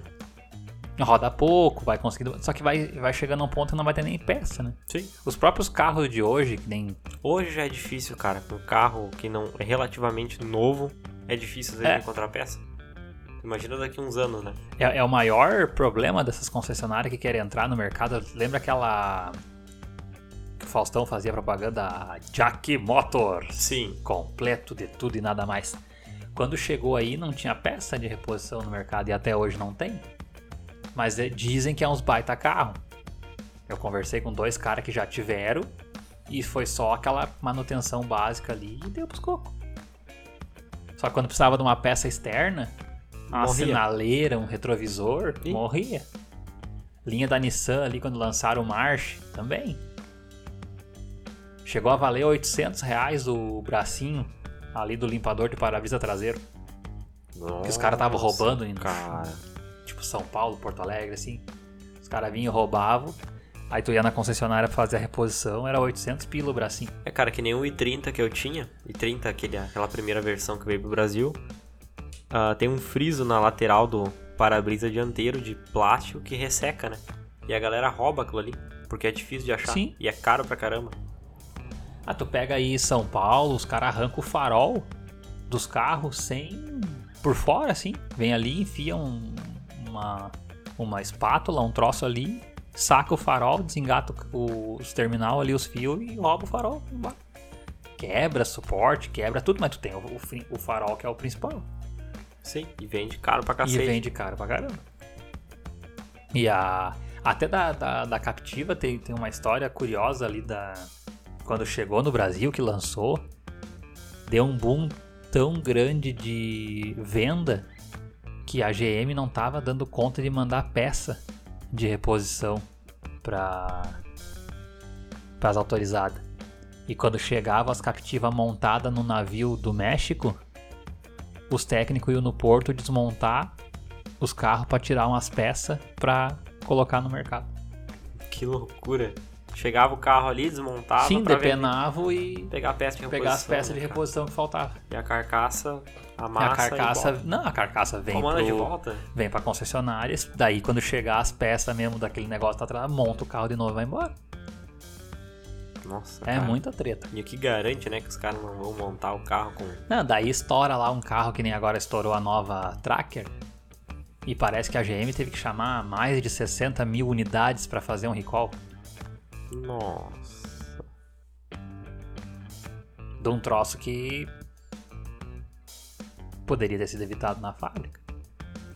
[SPEAKER 1] Roda pouco, vai conseguindo. Só que vai, vai chegando a um ponto que não vai ter nem peça, né?
[SPEAKER 2] Sim.
[SPEAKER 1] Os próprios carros de hoje, que nem.
[SPEAKER 2] Hoje já é difícil, cara. Um carro que não é relativamente novo, é difícil às vezes
[SPEAKER 1] É.
[SPEAKER 2] encontrar peça. Imagina daqui uns anos, né?
[SPEAKER 1] É, é o maior problema dessas concessionárias que querem entrar no mercado. Lembra aquela. Que o Faustão fazia propaganda? Jack Motors.
[SPEAKER 2] Sim.
[SPEAKER 1] completo de tudo e nada mais. Quando chegou aí, não tinha peça de reposição no mercado e até hoje não tem. Mas eh, dizem que é uns baita carro. Eu conversei com dois caras que já tiveram e foi só aquela manutenção básica ali e deu pros cocos. Só que quando precisava de uma peça externa, uma
[SPEAKER 2] Morria.
[SPEAKER 1] sinaleira, um retrovisor,
[SPEAKER 2] Ih.
[SPEAKER 1] morria. Linha da Nissan ali quando lançaram o March também. Chegou a valer 800 reais o bracinho ali do limpador de para-brisa traseiro. Que os caras estavam
[SPEAKER 2] Nossa,
[SPEAKER 1] roubando em
[SPEAKER 2] Cara.
[SPEAKER 1] tipo São Paulo, Porto Alegre, assim. Os caras vinham e roubavam. Aí tu ia na concessionária fazer a reposição, era 800 pila o bracinho.
[SPEAKER 2] É, cara, que nem o i30 que eu tinha. i30, aquele, aquela primeira versão que veio pro Brasil. Ah, tem um friso na lateral do para-brisa dianteiro de plástico que resseca, né? E a galera rouba aquilo ali. Porque é difícil de achar.
[SPEAKER 1] Sim.
[SPEAKER 2] E é caro pra caramba.
[SPEAKER 1] Ah, tu pega aí São Paulo, os caras arrancam o farol dos carros sem. por fora, assim. Vem ali, enfia um- uma, uma espátula, um troço ali, saca o farol, desengata o- os terminal ali, os fios e rouba o farol. Quebra suporte, quebra tudo, mas tu tem o, o o farol que é o principal.
[SPEAKER 2] Sim. E vende caro pra
[SPEAKER 1] E
[SPEAKER 2] cacete.
[SPEAKER 1] vende caro pra caramba. E a. Até da, da, da Captiva tem, tem uma história curiosa ali da. Quando chegou no Brasil, que lançou, deu um boom tão grande de venda que a GM não tava dando conta de mandar peça de reposição para as autorizadas. E quando chegava as Captiva montada no navio do México, os técnicos iam no porto desmontar os carros para tirar umas peças para colocar no mercado.
[SPEAKER 2] Que loucura. Chegava o carro ali, desmontava.
[SPEAKER 1] Sim,
[SPEAKER 2] pra
[SPEAKER 1] depenava e
[SPEAKER 2] Pegar a peça de reposição.
[SPEAKER 1] pegar as peças de
[SPEAKER 2] né,
[SPEAKER 1] reposição que faltavam.
[SPEAKER 2] E a carcaça, a
[SPEAKER 1] a
[SPEAKER 2] massa.
[SPEAKER 1] carcaça,
[SPEAKER 2] e
[SPEAKER 1] não, a carcaça vem
[SPEAKER 2] Comanda
[SPEAKER 1] pro,
[SPEAKER 2] de volta.
[SPEAKER 1] vem para concessionárias. Daí quando chegar as peças mesmo daquele negócio tá atrás, monta o carro de novo e vai embora.
[SPEAKER 2] Nossa.
[SPEAKER 1] É
[SPEAKER 2] cara.
[SPEAKER 1] muita treta.
[SPEAKER 2] E o que garante, né, que os caras não vão montar o carro com.
[SPEAKER 1] Não, daí estoura lá um carro que nem agora estourou a nova Tracker. E parece que a GM teve que chamar mais de 60 mil unidades para fazer um recall.
[SPEAKER 2] Nossa.
[SPEAKER 1] de um troço que poderia ter sido evitado na fábrica.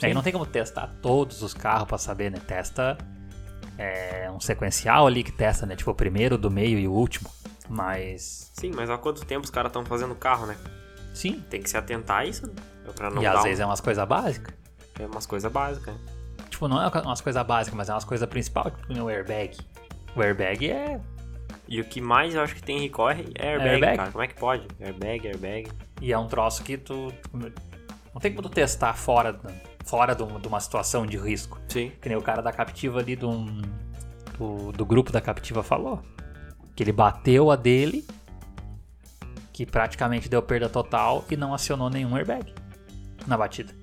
[SPEAKER 1] Aí não tem como testar todos os carros pra saber, né? Testa é, um sequencial ali que testa, né? Tipo o primeiro, do meio e o último. Mas
[SPEAKER 2] Sim, mas há quanto tempo os caras estão fazendo carro, né?
[SPEAKER 1] sim.
[SPEAKER 2] Tem que se atentar a isso, né? Pra não
[SPEAKER 1] e às
[SPEAKER 2] um-
[SPEAKER 1] vezes é umas coisas básicas.
[SPEAKER 2] é umas coisas básicas. né?
[SPEAKER 1] Tipo, não é umas coisas básicas, mas é umas coisas principais, tipo o airbag. O airbag é.
[SPEAKER 2] E o que mais eu acho que tem recall é airbag,
[SPEAKER 1] Airbag?
[SPEAKER 2] cara. Como é que pode? Airbag, airbag.
[SPEAKER 1] E é um troço que tu. Não tem como tu testar fora, fora de um- de uma situação de risco.
[SPEAKER 2] Sim.
[SPEAKER 1] Que nem o cara da Captiva ali do, do, do grupo da Captiva falou. Que ele bateu a dele, que praticamente deu perda total e não acionou nenhum airbag na batida.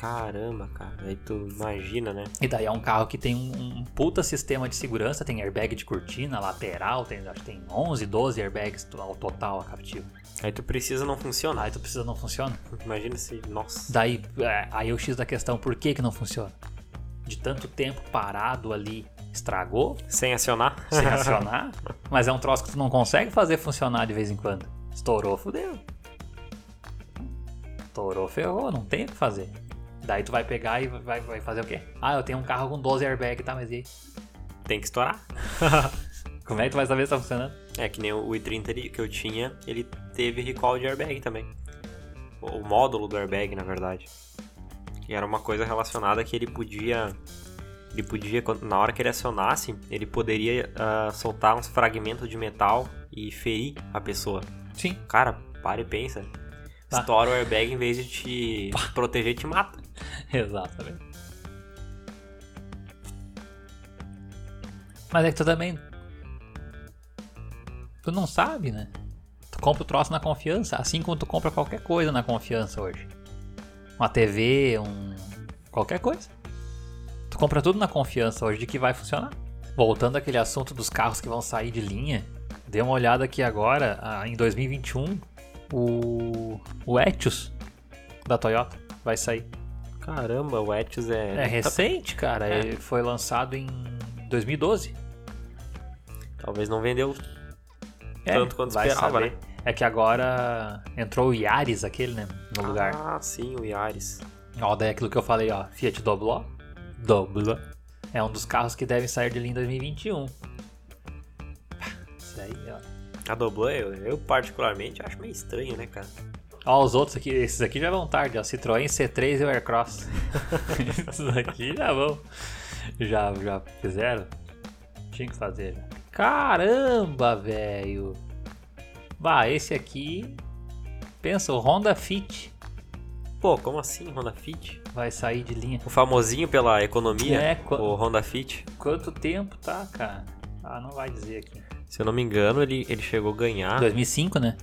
[SPEAKER 2] Caramba, cara. Aí tu imagina, né?
[SPEAKER 1] E daí é um carro que tem um, um puta sistema de segurança, tem airbag de cortina, lateral, tem, acho que tem 11, 12 airbags ao total a Captiva.
[SPEAKER 2] Aí tu precisa não funciona.
[SPEAKER 1] Aí tu precisa não funciona.
[SPEAKER 2] Imagina se. Nossa.
[SPEAKER 1] Daí, é, aí o X da questão, por que que não funciona? De tanto tempo parado ali, estragou,
[SPEAKER 2] Sem acionar?
[SPEAKER 1] sem acionar, mas é um troço que tu não consegue fazer funcionar de vez em quando. Estourou, fudeu. Estourou, ferrou, não tem o que fazer. Daí tu vai pegar e vai, vai fazer o quê? Ah, eu tenho um carro com 12 airbags, tá? Mas e aí?
[SPEAKER 2] Tem que estourar.
[SPEAKER 1] Como é que tu vai saber se tá funcionando?
[SPEAKER 2] É que nem o i30 ali que eu tinha, ele teve recall de airbag também. O módulo do airbag, na verdade. Que era uma coisa relacionada que ele podia. Ele podia, na hora que ele acionasse, ele poderia ah, soltar uns fragmentos de metal e ferir a pessoa.
[SPEAKER 1] Sim.
[SPEAKER 2] Cara, para e pensa.
[SPEAKER 1] Tá.
[SPEAKER 2] Estoura o airbag em vez de te proteger, te mata.
[SPEAKER 1] Exatamente. Mas é que tu também. Tu não sabe, né? Tu compra o troço na confiança, assim como tu compra qualquer coisa na confiança hoje. Uma TV, um. qualquer coisa. Tu compra tudo na confiança hoje de que vai funcionar. Voltando àquele assunto dos carros que vão sair de linha, dê uma olhada aqui agora, ah, em 2021, o. o Etios da Toyota vai sair.
[SPEAKER 2] Caramba, o Etios é.
[SPEAKER 1] É recente, cara.
[SPEAKER 2] É.
[SPEAKER 1] Ele foi lançado em 2012.
[SPEAKER 2] Talvez não vendeu
[SPEAKER 1] É,
[SPEAKER 2] tanto quanto esperava,
[SPEAKER 1] saber.
[SPEAKER 2] né?
[SPEAKER 1] É que agora entrou o Yaris, aquele, né? No lugar.
[SPEAKER 2] Ah, sim, o Yaris.
[SPEAKER 1] Ó, daí aquilo que eu falei, ó. Fiat Doblo. Doblo. É um dos carros que devem sair de linha em 2021. Isso aí, ó.
[SPEAKER 2] A Doblo, eu, eu particularmente acho meio estranho, né, cara?
[SPEAKER 1] Ó, os outros aqui, esses aqui já vão tarde, ó. Citroën C3 e o Aircross. esses aqui já vão. Já, já fizeram? Tinha que fazer. Caramba, velho. Bah, esse aqui. Pensa, o Honda Fit
[SPEAKER 2] Pô, como assim, Honda Fit?
[SPEAKER 1] vai sair de linha.
[SPEAKER 2] O famosinho pela economia,
[SPEAKER 1] É,
[SPEAKER 2] o Honda Fit.
[SPEAKER 1] Quanto tempo tá, cara? Ah, não vai dizer aqui.
[SPEAKER 2] Se eu não me engano, ele, ele chegou a ganhar.
[SPEAKER 1] 2005, né?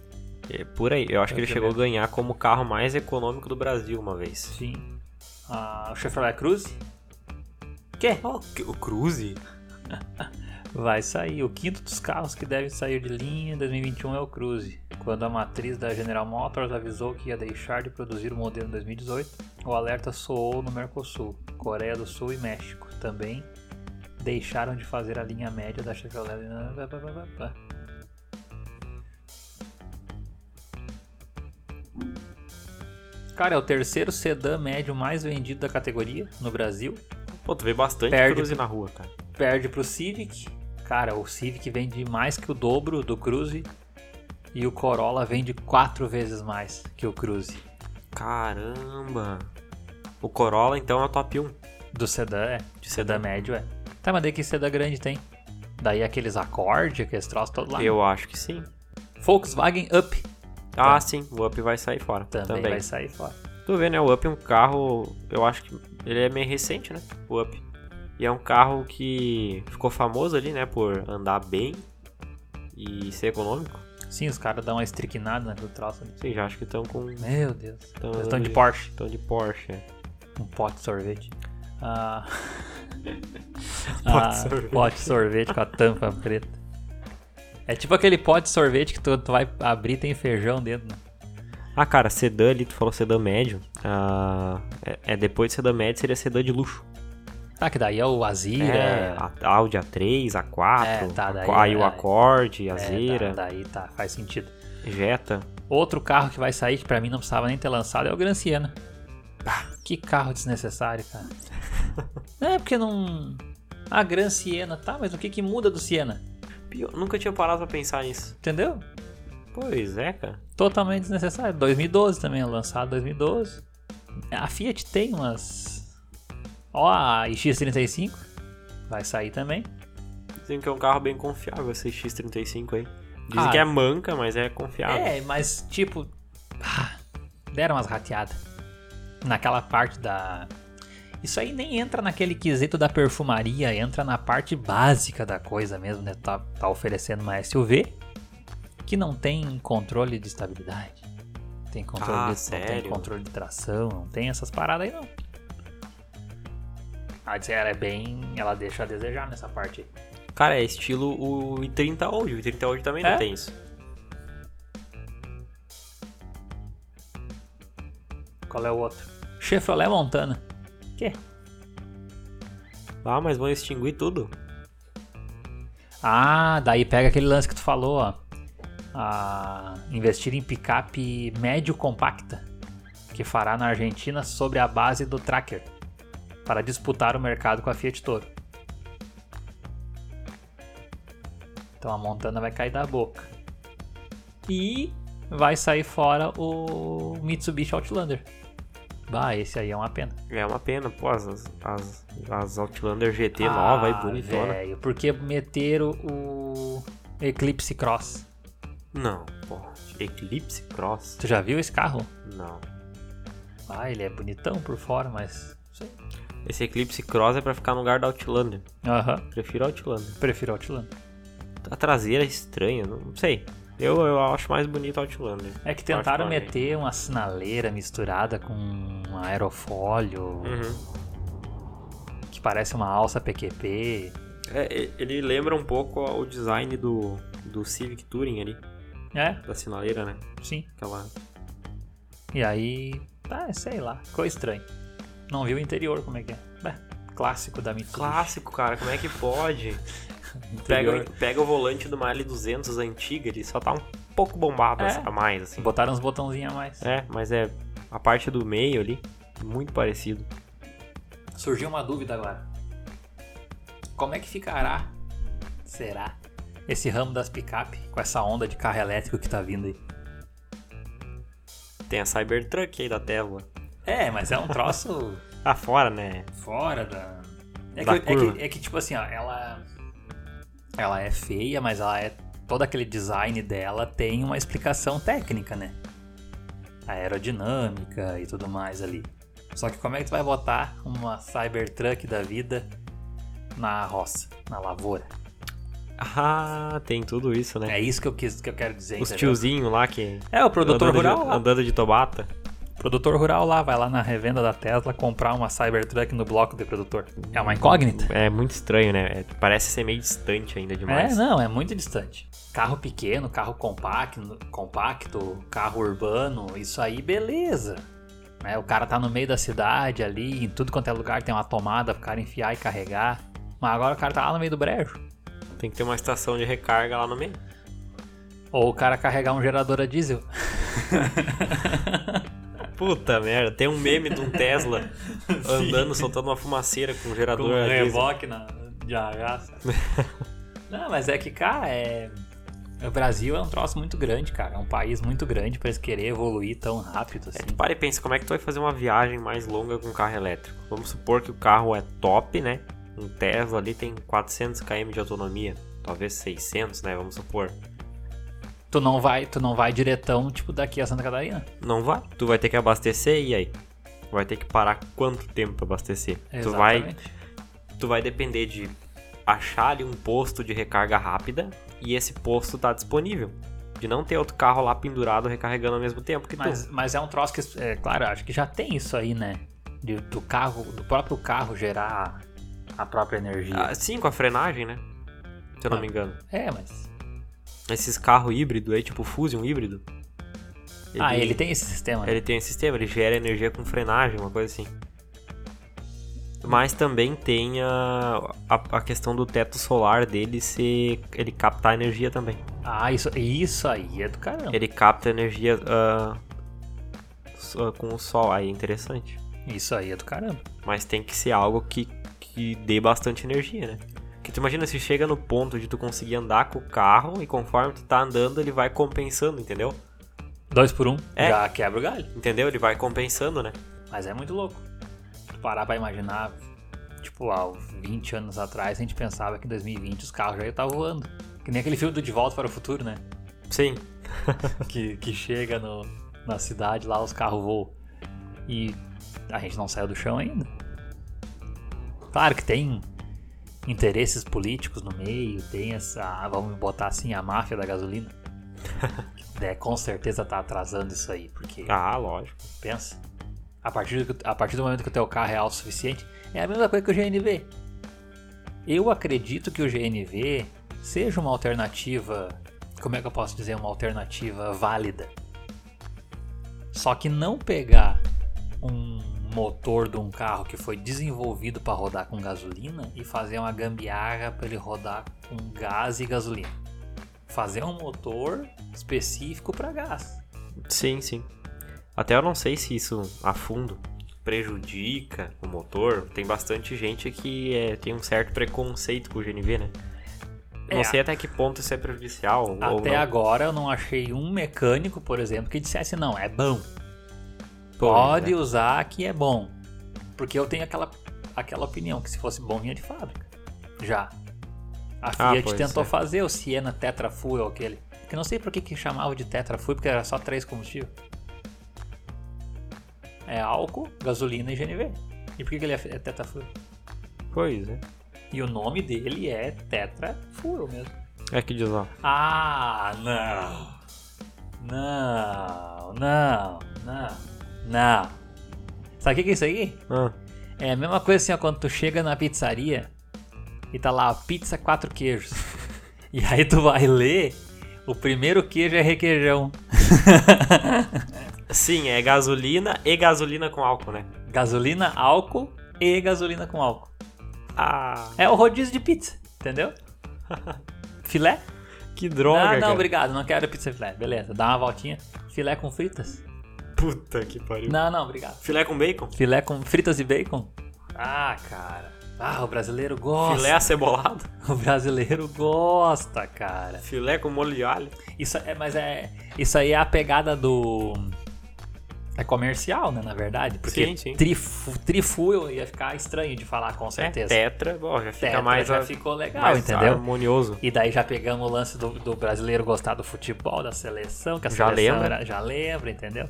[SPEAKER 2] É, por aí, eu acho que
[SPEAKER 1] Eu
[SPEAKER 2] ele chegou a
[SPEAKER 1] também.
[SPEAKER 2] ganhar como o carro mais econômico do Brasil uma vez.
[SPEAKER 1] Sim. Ah, o Chevrolet Cruze. Que?
[SPEAKER 2] Oh, que- o Cruze?
[SPEAKER 1] Vai sair. O quinto dos carros que devem sair de linha em 2021 é o Cruze. Quando a matriz da General Motors avisou que ia deixar de produzir o modelo em 2018, o alerta soou no Mercosul, Coreia do Sul e México. Também deixaram de fazer a linha média da Chevrolet. Cara, é o terceiro sedã médio mais vendido da categoria no Brasil.
[SPEAKER 2] Pô, tu vê bastante
[SPEAKER 1] Perde
[SPEAKER 2] Cruze
[SPEAKER 1] pro-
[SPEAKER 2] na rua, cara.
[SPEAKER 1] perde pro Civic. Cara, o Civic vende mais que o dobro do Cruze. E o Corolla vende quatro vezes mais que o Cruze.
[SPEAKER 2] Caramba! O Corolla, então, é o top 1.
[SPEAKER 1] Do sedã, é.
[SPEAKER 2] De
[SPEAKER 1] sedã médio, é. Tá, mas daí que sedã grande tem? Daí aqueles Accord, aqueles troços todos lá.
[SPEAKER 2] Eu acho que sim.
[SPEAKER 1] Volkswagen Up
[SPEAKER 2] Ah, sim, o Up vai sair fora.
[SPEAKER 1] também,
[SPEAKER 2] Também.
[SPEAKER 1] vai sair fora.
[SPEAKER 2] Tu vê, né? O Up é um carro. Eu acho que ele é meio recente, né? O Up. E é um carro que ficou famoso ali, né? Por andar bem e ser econômico.
[SPEAKER 1] Sim, os caras dão uma estriquinada naquele troço ali.
[SPEAKER 2] Sim, já acho que estão com.
[SPEAKER 1] Meu Deus. Estão de. Porsche.
[SPEAKER 2] Estão de Porsche. é.
[SPEAKER 1] Um pote de sorvete. Ah.
[SPEAKER 2] Pote
[SPEAKER 1] ah,
[SPEAKER 2] de sorvete.
[SPEAKER 1] pote de sorvete com a tampa preta. É tipo aquele pote de sorvete que tu, tu vai abrir e tem feijão dentro, né?
[SPEAKER 2] Ah, cara, sedã ali, tu falou sedã médio. Ah, é, é depois de sedã médio seria sedã de luxo.
[SPEAKER 1] Tá, que daí é o Azira.
[SPEAKER 2] É, a Audi A3, A4,
[SPEAKER 1] É, tá, daí
[SPEAKER 2] aí
[SPEAKER 1] é-
[SPEAKER 2] o Accord,
[SPEAKER 1] É,
[SPEAKER 2] Azera,
[SPEAKER 1] tá, daí tá, faz sentido.
[SPEAKER 2] Jetta.
[SPEAKER 1] Outro carro que vai sair, que pra mim não precisava nem ter lançado, é o Gran Siena. Que carro desnecessário, cara. é, porque não... A Gran Siena, tá, mas o que que muda do Siena?
[SPEAKER 2] Pior, nunca tinha parado pra pensar nisso.
[SPEAKER 1] Entendeu?
[SPEAKER 2] Pois é, cara.
[SPEAKER 1] Totalmente desnecessário. 2012 também, lançado 2012. A Fiat tem umas... Ó, a X35 vai sair também.
[SPEAKER 2] Dizem que é um carro bem confiável esse X35 aí. Dizem
[SPEAKER 1] Ah.
[SPEAKER 2] que é manca, mas é confiável.
[SPEAKER 1] É, mas tipo. ah, deram umas rateadas. Naquela parte da. Isso aí nem entra naquele quesito da perfumaria, entra na parte básica da coisa mesmo, né? Tá, tá oferecendo uma SUV que não tem controle de estabilidade. Tem controle,
[SPEAKER 2] Ah,
[SPEAKER 1] de, não
[SPEAKER 2] sério?
[SPEAKER 1] tem controle de tração, não tem essas paradas aí não. A ela é bem. Ela deixa a desejar nessa parte aí.
[SPEAKER 2] Cara, é estilo o i30 hoje. O i30 hoje também
[SPEAKER 1] É?
[SPEAKER 2] não tem isso.
[SPEAKER 1] Qual é o outro? Chevrolet Montana. Que?
[SPEAKER 2] Ah, mas vão extinguir tudo.
[SPEAKER 1] Ah, daí pega aquele lance que tu falou, ó. Ah, investir em picape médio compacta. que fará na Argentina sobre a base do Tracker, para disputar o mercado com a Fiat Toro. Então a Montana vai cair da boca. E vai sair fora o Mitsubishi Outlander. Bah, esse aí é uma pena.
[SPEAKER 2] É uma pena, pô, as, as, as Outlander GT nova e bonitona.
[SPEAKER 1] Ah, velho, porque meteram o Eclipse Cross.
[SPEAKER 2] Não, pô, Eclipse Cross?
[SPEAKER 1] Tu já viu esse carro?
[SPEAKER 2] Não.
[SPEAKER 1] Ah, ele é bonitão por fora, mas. não sei.
[SPEAKER 2] Esse Eclipse Cross é pra ficar no lugar da Outlander.
[SPEAKER 1] Aham,
[SPEAKER 2] Prefiro Outlander.
[SPEAKER 1] prefiro Outlander.
[SPEAKER 2] A traseira é estranha, não sei. Eu, eu acho mais bonito a Outlander.
[SPEAKER 1] É que tentaram meter uma sinaleira misturada com um aerofólio
[SPEAKER 2] Uhum.
[SPEAKER 1] que parece uma alça PQP.
[SPEAKER 2] É, ele lembra um pouco o design do, do Civic Touring ali,
[SPEAKER 1] É,
[SPEAKER 2] da sinaleira, né?
[SPEAKER 1] sim.
[SPEAKER 2] Aquela...
[SPEAKER 1] E aí, tá, sei lá, ficou estranho. Não viu o interior como é que é. Bah, clássico da Mitsubishi.
[SPEAKER 2] Clássico, cara, como é que pode? Pega, pega o volante de uma L200 antiga, ele só tá um pouco bombado
[SPEAKER 1] É.
[SPEAKER 2] a mais, assim.
[SPEAKER 1] Botaram uns botãozinhos a mais.
[SPEAKER 2] É, mas é a parte do meio ali, muito parecido.
[SPEAKER 1] Surgiu uma dúvida agora. Como é que ficará, será, esse ramo das picape com essa onda de carro elétrico que tá vindo aí?
[SPEAKER 2] Tem a Cybertruck aí da Tesla.
[SPEAKER 1] É, mas é um troço
[SPEAKER 2] Ah, fora, né?
[SPEAKER 1] fora da. É que, é, que, é que, tipo assim, ó, ela. Ela é feia, mas ela é. Todo aquele design dela tem uma explicação técnica, né? Aerodinâmica e tudo mais ali. Só que como é que tu vai botar uma Cybertruck da vida na roça, na lavoura?
[SPEAKER 2] Ah, tem tudo isso, né?
[SPEAKER 1] É isso que eu, quis, que eu quero dizer.
[SPEAKER 2] Os
[SPEAKER 1] entendeu?
[SPEAKER 2] tiozinhos lá que.
[SPEAKER 1] É, o produtor
[SPEAKER 2] andando
[SPEAKER 1] rural
[SPEAKER 2] de, andando de Tobata.
[SPEAKER 1] Produtor rural lá, vai lá na revenda da Tesla comprar uma Cybertruck no bloco de produtor. É uma incógnita.
[SPEAKER 2] É muito estranho, né? É- parece ser meio distante ainda demais.
[SPEAKER 1] É, não, é muito distante. Carro pequeno, carro compacto, compacto, carro urbano, isso aí, beleza. É, o cara tá no meio da cidade ali, em tudo quanto é lugar tem uma tomada pro cara enfiar e carregar. Mas agora o cara tá lá no meio do brejo.
[SPEAKER 2] Tem que ter uma estação de recarga lá no meio.
[SPEAKER 1] Ou o cara carregar um gerador a diesel.
[SPEAKER 2] Puta merda, tem um meme de um Tesla andando, soltando uma fumaceira com um
[SPEAKER 1] Com
[SPEAKER 2] gerador
[SPEAKER 1] um
[SPEAKER 2] a diesel.
[SPEAKER 1] reboque na, de arraça. Não, mas é que, cara, é... O Brasil é um troço muito grande, cara. É um país muito grande pra eles querer evoluir tão rápido assim.
[SPEAKER 2] É, para e pensa, como é que tu vai fazer uma viagem mais longa com um carro elétrico? Vamos supor que o carro é top, né? Um Tesla ali tem 400 km de autonomia, talvez 600, né? Vamos supor.
[SPEAKER 1] Tu não vai, tu não vai diretão, tipo, daqui a Santa Catarina.
[SPEAKER 2] Não vai. Tu vai ter que abastecer e aí? Vai ter que parar quanto tempo pra abastecer? Tu vai,
[SPEAKER 1] Exatamente.
[SPEAKER 2] tu vai depender de achar ali um posto de recarga rápida e esse posto tá disponível. De não ter outro carro lá pendurado recarregando ao mesmo tempo que
[SPEAKER 1] Mas,
[SPEAKER 2] tu.
[SPEAKER 1] mas é um troço que, é claro, acho que já tem isso aí, né? De- do carro, do próprio carro gerar a própria energia.
[SPEAKER 2] Ah, sim, com a frenagem, né? Se eu não
[SPEAKER 1] Ah.
[SPEAKER 2] me engano.
[SPEAKER 1] É, mas.
[SPEAKER 2] Esses carros híbridos aí, tipo Fusion híbrido.
[SPEAKER 1] Ah, ele tem esse sistema. né?
[SPEAKER 2] Ele tem esse sistema, ele gera energia com frenagem, uma coisa assim. Mas também tem a, a, a questão do teto solar dele ser. ele captar energia também.
[SPEAKER 1] Ah, isso, isso aí é do caramba.
[SPEAKER 2] Ele capta energia ah, so- com o sol, aí é interessante.
[SPEAKER 1] Isso aí é do caramba.
[SPEAKER 2] Mas tem que ser algo que, que dê bastante energia, né? Porque tu imagina se chega no ponto de tu conseguir andar com o carro e conforme tu tá andando ele vai compensando, entendeu?
[SPEAKER 1] Dois por um,
[SPEAKER 2] É.
[SPEAKER 1] já quebra o galho.
[SPEAKER 2] Entendeu? Ele vai compensando, né?
[SPEAKER 1] Mas é muito louco. Tu parar pra imaginar, tipo, há 20 anos atrás a gente pensava que em 2020 os carros já iam estar voando. Que nem aquele filme do De Volta para o Futuro, né?
[SPEAKER 2] Sim.
[SPEAKER 1] que, que chega no, na cidade lá, os carros voam. E a gente não saiu do chão ainda. Claro que tem interesses políticos no meio, tem essa, vamos botar assim, a máfia da gasolina. é, com certeza tá atrasando isso aí, porque
[SPEAKER 2] Ah, lógico.
[SPEAKER 1] pensa, a partir, do, a partir do momento que o teu carro é autossuficiente, é a mesma coisa que o GNV. Eu acredito que o GNV seja uma alternativa, como é que eu posso dizer, uma alternativa válida. Só que não pegar um motor de um carro que foi desenvolvido para rodar com gasolina e fazer uma gambiarra para ele rodar com gás e gasolina. Fazer um motor específico para gás.
[SPEAKER 2] Sim, sim. Até eu não sei se isso a fundo prejudica o motor. Tem bastante gente que é, tem um certo preconceito com o GNV, né? Eu Não
[SPEAKER 1] É.
[SPEAKER 2] sei até que ponto isso é prejudicial ou
[SPEAKER 1] Até agora eu não achei um mecânico, por exemplo, que dissesse não, é bom. Pode
[SPEAKER 2] né?
[SPEAKER 1] usar que é bom. Porque eu tenho aquela, aquela opinião que se fosse bom vinha de fábrica. Já. A
[SPEAKER 2] Ah,
[SPEAKER 1] Fiat
[SPEAKER 2] pois
[SPEAKER 1] tentou
[SPEAKER 2] é.
[SPEAKER 1] fazer o Siena Tetra Fuel aquele. Que não sei por que, que chamava de Tetra Fuel, porque era só três combustíveis. É álcool, gasolina e GNV. E por que, que ele é é Tetra Fuel?
[SPEAKER 2] Pois é.
[SPEAKER 1] E o nome dele é Tetra Fuel mesmo.
[SPEAKER 2] É que diz lá.
[SPEAKER 1] Ah, não. Não, não, não, não. Sabe o que é isso aí?
[SPEAKER 2] Ah,
[SPEAKER 1] É a mesma coisa assim, ó, quando tu chega na pizzaria e tá lá, pizza quatro queijos. E aí tu vai ler, o primeiro queijo é requeijão.
[SPEAKER 2] Sim, é gasolina e gasolina com álcool, né?
[SPEAKER 1] Gasolina, álcool e gasolina com álcool.
[SPEAKER 2] Ah,
[SPEAKER 1] É o rodízio de pizza, entendeu? Filé?
[SPEAKER 2] que droga,
[SPEAKER 1] ah, não,
[SPEAKER 2] cara.
[SPEAKER 1] obrigado, não quero pizza filé. Beleza, dá uma voltinha. Filé com fritas?
[SPEAKER 2] Puta que pariu.
[SPEAKER 1] Não, não, obrigado.
[SPEAKER 2] Filé com bacon?
[SPEAKER 1] Filé com fritas e bacon? Ah, cara. Ah, o brasileiro gosta.
[SPEAKER 2] Filé acebolado?
[SPEAKER 1] O brasileiro gosta, cara.
[SPEAKER 2] Filé com molho de alho?
[SPEAKER 1] Isso é, mas é, isso aí é a pegada do é comercial, né, na verdade, porque
[SPEAKER 2] Sim, sim.
[SPEAKER 1] trifu, trifuel ia ficar estranho de falar com certeza.
[SPEAKER 2] É, tetra, bom, já fica
[SPEAKER 1] Tetra
[SPEAKER 2] mais,
[SPEAKER 1] já
[SPEAKER 2] a-
[SPEAKER 1] ficou legal,
[SPEAKER 2] mais
[SPEAKER 1] entendeu?
[SPEAKER 2] harmonioso.
[SPEAKER 1] E daí já pegamos o lance do, do brasileiro gostar do futebol, da seleção, que a
[SPEAKER 2] Já
[SPEAKER 1] seleção
[SPEAKER 2] lembra.
[SPEAKER 1] era, já lembra, entendeu?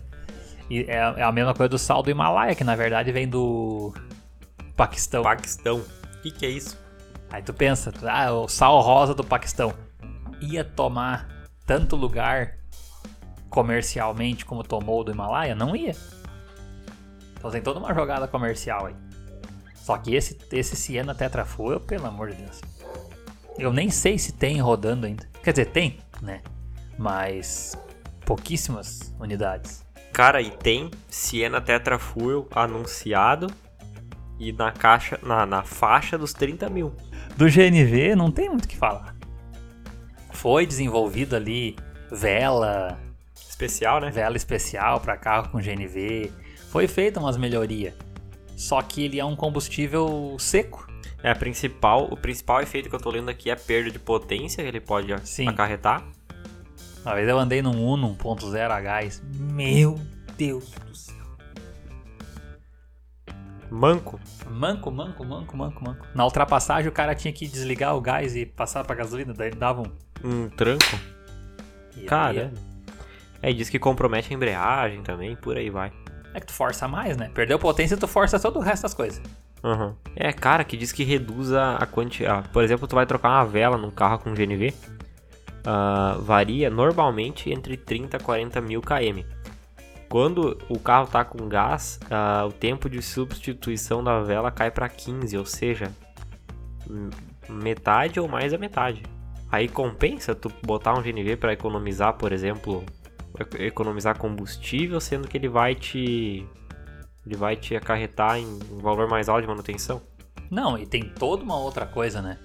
[SPEAKER 1] E é, é a mesma coisa do sal do Himalaia, que na verdade vem do Paquistão.
[SPEAKER 2] Paquistão. O que, que é isso?
[SPEAKER 1] Aí tu pensa, ah, o sal rosa do Paquistão ia tomar tanto lugar comercialmente como tomou o do Himalaia? Não ia. Então tem toda uma jogada comercial aí. Só que esse, esse Siena Tetra Fuel, pelo amor de Deus. Eu nem sei se tem rodando ainda. Quer dizer, tem, né? Mas pouquíssimas unidades.
[SPEAKER 2] Cara, e tem Siena Tetra Fuel anunciado e na caixa, na, na faixa dos 30 mil.
[SPEAKER 1] Do GNV não tem muito o que falar. Foi desenvolvido ali vela,
[SPEAKER 2] Especial, né?
[SPEAKER 1] vela especial para carro com GNV. Foi feita umas melhorias. Só que ele é um combustível seco.
[SPEAKER 2] É a principal, o principal efeito que eu tô lendo aqui é a perda de potência que ele pode
[SPEAKER 1] Sim.
[SPEAKER 2] acarretar.
[SPEAKER 1] Uma vez eu andei num Uno 1.0 a gás. Meu Deus do céu.
[SPEAKER 2] Manco.
[SPEAKER 1] Manco, manco, manco, manco, manco. Na ultrapassagem o cara tinha que desligar o gás e passar pra gasolina, daí ele dava um.
[SPEAKER 2] Um tranco.
[SPEAKER 1] e aí
[SPEAKER 2] Cara. É, e diz que compromete a embreagem também, por aí vai.
[SPEAKER 1] É que tu força mais, né? Perdeu potência, tu força todo o resto das coisas.
[SPEAKER 2] Aham. É, cara, que diz que reduz a, a quantidade. Por exemplo, tu vai trocar uma vela num carro com GNV, ah, varia normalmente entre 30 a 40 mil km. Quando o carro tá com gás, ah, o tempo de substituição da vela cai para 15, ou seja, metade ou mais da metade. Aí compensa tu botar um GNV para economizar, por exemplo, economizar combustível, sendo que ele vai te ele vai te acarretar em um valor mais alto de manutenção.
[SPEAKER 1] Não, e tem toda uma outra coisa, né?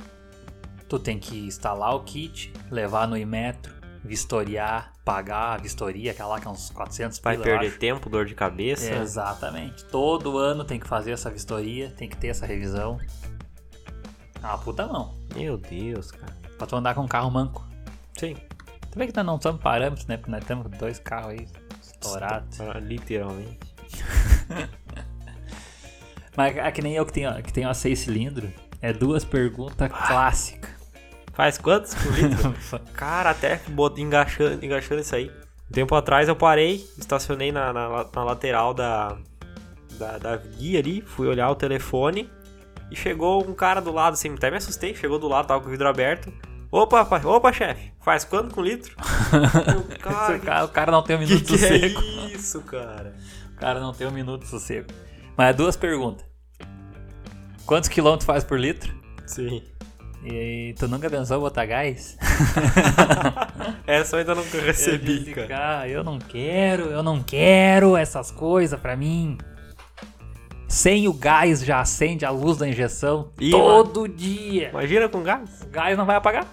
[SPEAKER 1] Tu tem que instalar o kit, levar no Imetro, vistoriar, pagar a vistoria, aquela lá que é uns 400
[SPEAKER 2] Vai
[SPEAKER 1] pila,
[SPEAKER 2] perder tempo, dor de cabeça.
[SPEAKER 1] Exatamente. Todo ano tem que fazer essa vistoria, tem que ter essa revisão. É uma puta mão.
[SPEAKER 2] Meu Deus, cara.
[SPEAKER 1] Pra tu andar com um carro manco.
[SPEAKER 2] Sim.
[SPEAKER 1] Tu vê que nós não estamos parâmetros, né? Porque nós temos dois carros aí estourados.
[SPEAKER 2] Literalmente.
[SPEAKER 1] Mas é que nem eu que tenho, que tenho a 6 cilindros. É duas perguntas clássicas.
[SPEAKER 2] Faz quantos por litro? cara, até bot- engaixando, engaixando isso aí. Um tempo atrás eu parei, estacionei na, na, na lateral da, da, da guia ali, fui olhar o telefone e chegou um cara do lado, assim, até me assustei, chegou do lado, tava com o vidro aberto. Opa, pa- opa, chefe, faz quanto com litro? Eu, cara,
[SPEAKER 1] o, cara, o cara não tem um
[SPEAKER 2] que,
[SPEAKER 1] minuto de
[SPEAKER 2] que é
[SPEAKER 1] sossego.
[SPEAKER 2] isso, cara?
[SPEAKER 1] O cara não tem um minuto sossego. Mas duas perguntas. Quantos quilômetros faz por litro?
[SPEAKER 2] Sim.
[SPEAKER 1] E tu nunca pensou em botar gás?
[SPEAKER 2] Essa eu ainda nunca recebi,
[SPEAKER 1] Esse
[SPEAKER 2] cara.
[SPEAKER 1] cara, eu não quero, eu não quero essas coisas pra mim. Sem o gás já acende a luz da injeção
[SPEAKER 2] Ih,
[SPEAKER 1] todo dia.
[SPEAKER 2] Imagina com gás.
[SPEAKER 1] O gás não vai apagar.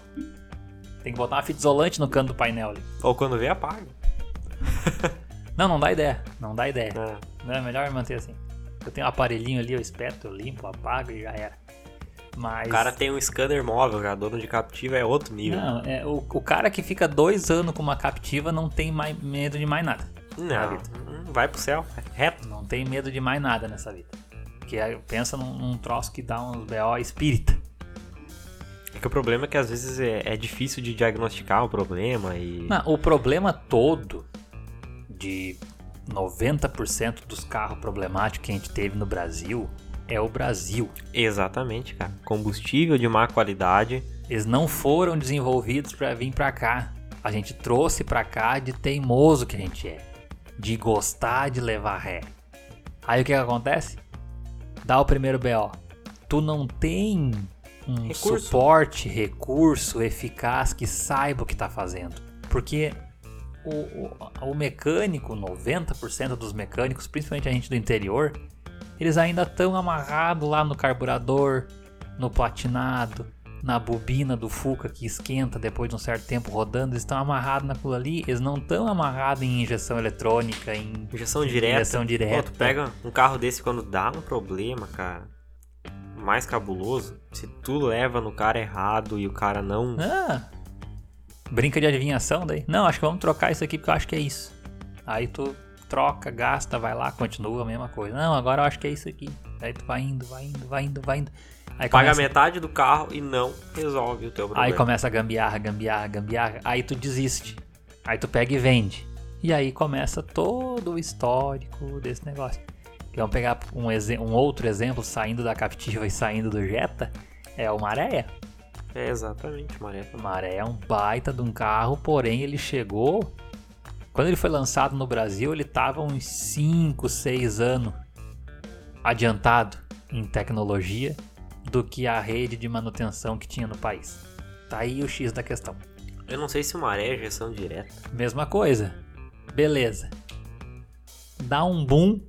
[SPEAKER 1] Tem que botar uma fita isolante no canto do painel ali.
[SPEAKER 2] Ou quando vê, apaga.
[SPEAKER 1] Não, não dá ideia. Não dá ideia.
[SPEAKER 2] É.
[SPEAKER 1] Não é melhor manter assim. Eu tenho um aparelhinho ali, eu espeto, eu limpo, apago e já era. Mas.
[SPEAKER 2] O cara tem um scanner móvel, já dono de captiva é outro nível.
[SPEAKER 1] Não, é, o, o cara que fica dois anos com uma captiva não tem mais medo de mais nada. na
[SPEAKER 2] Não,
[SPEAKER 1] vida.
[SPEAKER 2] vai pro céu, é reto.
[SPEAKER 1] Não tem medo de mais nada nessa vida. Porque pensa num, num troço que dá uns BO espírita.
[SPEAKER 2] É que o problema é que às vezes é, é difícil de diagnosticar o problema e.
[SPEAKER 1] Não, o problema todo de 90% dos carros problemáticos que a gente teve no Brasil é o Brasil.
[SPEAKER 2] Exatamente, cara. Combustível de má qualidade.
[SPEAKER 1] Eles não foram desenvolvidos para vir para cá. A gente trouxe para cá de teimoso que a gente é, de gostar de levar ré. Aí o que, que acontece? Dá o primeiro BO. Tu não tem um
[SPEAKER 2] Recurso.
[SPEAKER 1] suporte, recurso eficaz que saiba o que tá fazendo. Porque o, o, o mecânico, 90% dos mecânicos, principalmente a gente do interior, eles ainda estão amarrados lá no carburador, no platinado, na bobina do Fuca que esquenta depois de um certo tempo rodando, eles estão amarrados naquilo ali, eles não estão amarrados em injeção eletrônica, em
[SPEAKER 2] Injeção direta.
[SPEAKER 1] Injeção direta.
[SPEAKER 2] Pô, tu pega um carro desse quando dá um problema, cara. Mais cabuloso, se tu leva no cara errado e o cara não.
[SPEAKER 1] Ah, brinca de adivinhação daí. Não, acho que vamos trocar isso aqui porque eu acho que é isso. Aí tu troca, gasta, vai lá, continua a mesma coisa. Não, agora eu acho que é isso aqui. Aí tu vai indo, vai indo, vai indo, vai indo. Aí
[SPEAKER 2] Paga
[SPEAKER 1] começa,
[SPEAKER 2] metade do carro e não resolve o teu problema.
[SPEAKER 1] aí começa a gambiarra, gambiarra, gambiarra. Aí tu desiste. Aí tu pega e vende. E aí começa todo o histórico desse negócio. Vamos pegar um, um outro exemplo saindo da Captiva e saindo do Jetta. É o Maréia.
[SPEAKER 2] É exatamente, Maré.
[SPEAKER 1] O Maré é um baita de um carro, porém ele chegou. Quando ele foi lançado no Brasil, ele tava uns 5, 6 anos adiantado em tecnologia do que a rede de manutenção que tinha no país. Tá aí o X da questão.
[SPEAKER 2] Eu não sei se o Maré é injeção direta.
[SPEAKER 1] Mesma coisa. Beleza. Dá um boom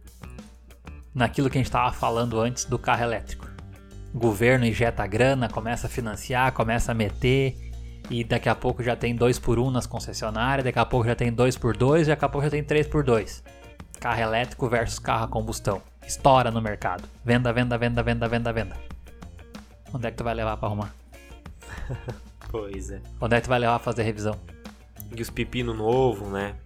[SPEAKER 1] naquilo que a gente estava falando antes do carro elétrico. O governo injeta grana, começa a financiar, começa a meter, e daqui a pouco já tem 2 por 1 um nas concessionárias, daqui a pouco já tem 2 por 2 daqui a pouco já tem 3 por 2 Carro elétrico versus carro a combustão. Estoura no mercado. Venda, venda, venda, venda, venda, venda. Onde é que tu vai levar para arrumar?
[SPEAKER 2] Pois é.
[SPEAKER 1] Onde é que tu vai levar pra fazer revisão?
[SPEAKER 2] E os pepino novo, né?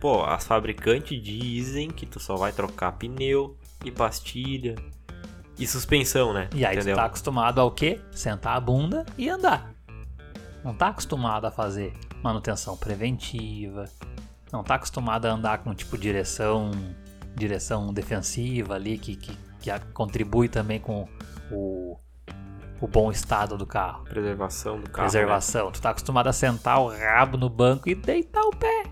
[SPEAKER 2] Pô, as fabricantes dizem que tu só vai trocar pneu e pastilha e suspensão, né?
[SPEAKER 1] E aí
[SPEAKER 2] Entendeu?
[SPEAKER 1] tu tá acostumado ao quê? Sentar a bunda e andar. Não tá acostumado a fazer manutenção preventiva. Não tá acostumado a andar com tipo direção direção defensiva ali que, que, que contribui também com o, o bom estado do carro.
[SPEAKER 2] Preservação do carro.
[SPEAKER 1] Preservação. Tu tá acostumado a sentar o rabo no banco e deitar o pé.
[SPEAKER 2] Né?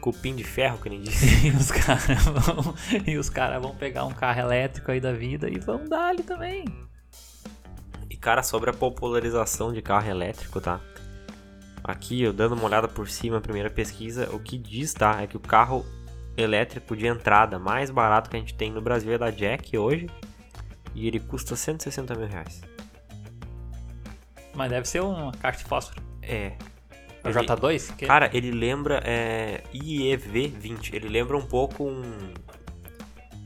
[SPEAKER 2] Cupim de ferro, que nem disse.
[SPEAKER 1] E os caras vão, e os cara vão pegar um carro elétrico aí da vida e vão dar ali também.
[SPEAKER 2] E cara, sobre a popularização de carro elétrico, tá? Aqui, eu dando uma olhada por cima, a primeira pesquisa, o que diz, tá? É que o carro elétrico de entrada mais barato que a gente tem no Brasil é da Jack hoje. E ele custa 160 mil reais.
[SPEAKER 1] Mas deve ser uma caixa de fósforo.
[SPEAKER 2] É.
[SPEAKER 1] É o
[SPEAKER 2] Ele-
[SPEAKER 1] J2? Que-
[SPEAKER 2] Cara, ele lembra é, IEV20. Ele lembra um pouco um.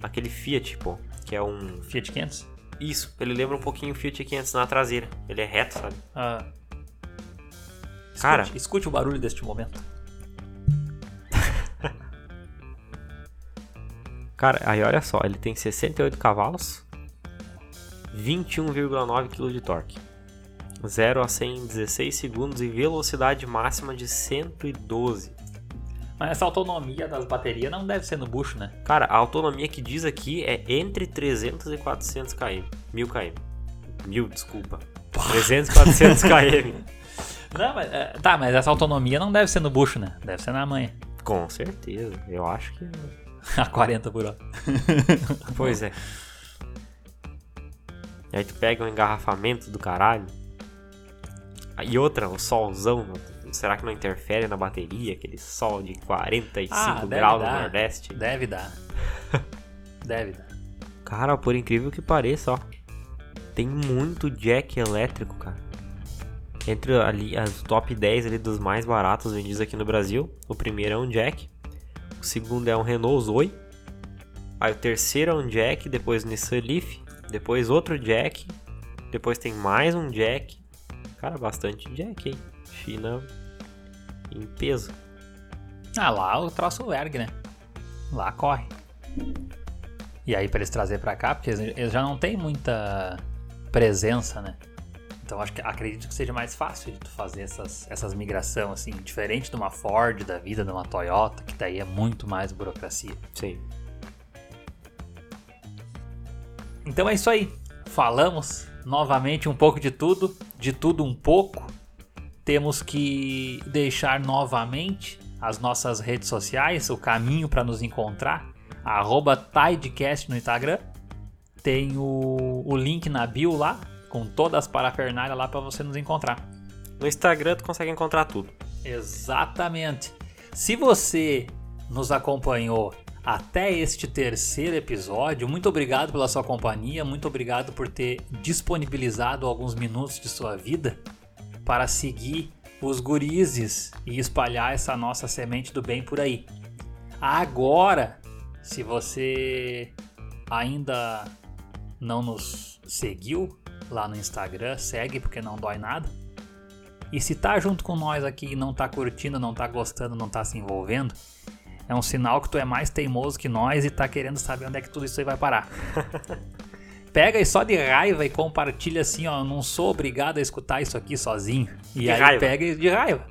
[SPEAKER 2] Aquele Fiat, pô. Que é um.
[SPEAKER 1] Fiat 500?
[SPEAKER 2] Isso, ele lembra um pouquinho o Fiat 500 na traseira. Ele é reto, sabe?
[SPEAKER 1] Ah.
[SPEAKER 2] Cara.
[SPEAKER 1] Escute, escute o barulho deste momento.
[SPEAKER 2] Cara, aí olha só, ele tem 68 cavalos, 21,9 kg de torque. 0 a 100 em 16 segundos e velocidade máxima de 112.
[SPEAKER 1] Mas essa autonomia das baterias não deve ser no bucho, né?
[SPEAKER 2] Cara, a autonomia que diz aqui é entre 300 e 400 km. 1000 km. 1000, desculpa. 300 e 400 km.
[SPEAKER 1] Não, mas, é, tá, mas essa autonomia não deve ser no bucho, né? Deve ser na manha.
[SPEAKER 2] Com certeza, eu acho que.
[SPEAKER 1] A 40 por hora.
[SPEAKER 2] Pois é. E aí tu pega um engarrafamento do caralho. E outra, o solzão. Será que não interfere na bateria? Aquele sol de 45
[SPEAKER 1] Ah,
[SPEAKER 2] graus no
[SPEAKER 1] dar.
[SPEAKER 2] Nordeste.
[SPEAKER 1] Deve dar. Deve dar.
[SPEAKER 2] Cara, por incrível que pareça, ó. Tem muito jack elétrico, cara. Entre ali as top 10 ali dos mais baratos vendidos aqui no Brasil. O primeiro é um jack. o segundo é um Renault Zoe, aí o terceiro é um Jack, depois Nissan Leaf, depois outro Jack, depois tem mais um Jack. Cara, bastante Jack, hein? China em peso.
[SPEAKER 1] Ah, lá o troço ergue, né? Lá corre. E aí pra eles trazer pra cá, porque eles já não tem muita presença, né? Então acho que acredito que seja mais fácil de tu fazer essas, essas migração assim, diferente de uma Ford da vida, de uma Toyota, que daí é muito mais burocracia.
[SPEAKER 2] Sim.
[SPEAKER 1] Então é isso aí. Falamos novamente um pouco de tudo, de tudo um pouco. Temos que deixar novamente as nossas redes sociais, o caminho para nos encontrar. Arroba Tidecast no Instagram. Tem o, o link na bio lá, com todas as parafernálias lá para você nos encontrar.
[SPEAKER 2] No Instagram tu consegue encontrar tudo.
[SPEAKER 1] Exatamente. Se você nos acompanhou até este terceiro episódio, muito obrigado pela sua companhia, muito obrigado por ter disponibilizado alguns minutos de sua vida para seguir os gurizes e espalhar essa nossa semente do bem por aí. Agora, se você ainda não nos seguiu lá no Instagram, segue porque não dói nada. E se tá junto com nós aqui e não tá curtindo, não tá gostando, não tá se envolvendo, é um sinal que tu é mais teimoso que nós e tá querendo saber onde é que tudo isso aí vai parar. Pega aí só de raiva e compartilha assim, ó. Não sou obrigado a escutar isso aqui sozinho. E
[SPEAKER 2] De
[SPEAKER 1] aí
[SPEAKER 2] raiva.
[SPEAKER 1] pega e- de raiva.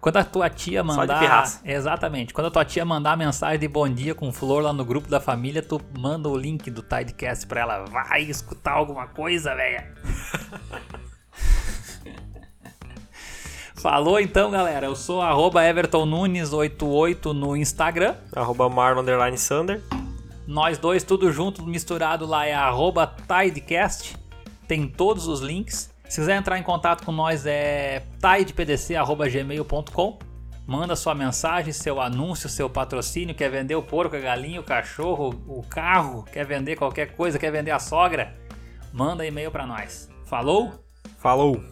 [SPEAKER 1] Quando a tua tia mandar. Exatamente. Quando a tua tia mandar mensagem de bom dia com flor lá no grupo da família, tu manda o link do Tidecast pra ela. Vai escutar alguma coisa, velha. Falou então, galera. Eu sou arroba Everton Nunes88 no Instagram.
[SPEAKER 2] Arroba Marlon Underline Sander.
[SPEAKER 1] Nós dois, tudo junto, misturado lá é arroba Tidecast. Tem todos os links. Se quiser entrar em contato com nós é tidepdc.gmail.com Manda sua mensagem, seu anúncio, seu patrocínio. Quer vender o porco, a galinha, o cachorro, o carro? Quer vender qualquer coisa? Quer vender a sogra? Manda e-mail pra nós. Falou?
[SPEAKER 2] Falou!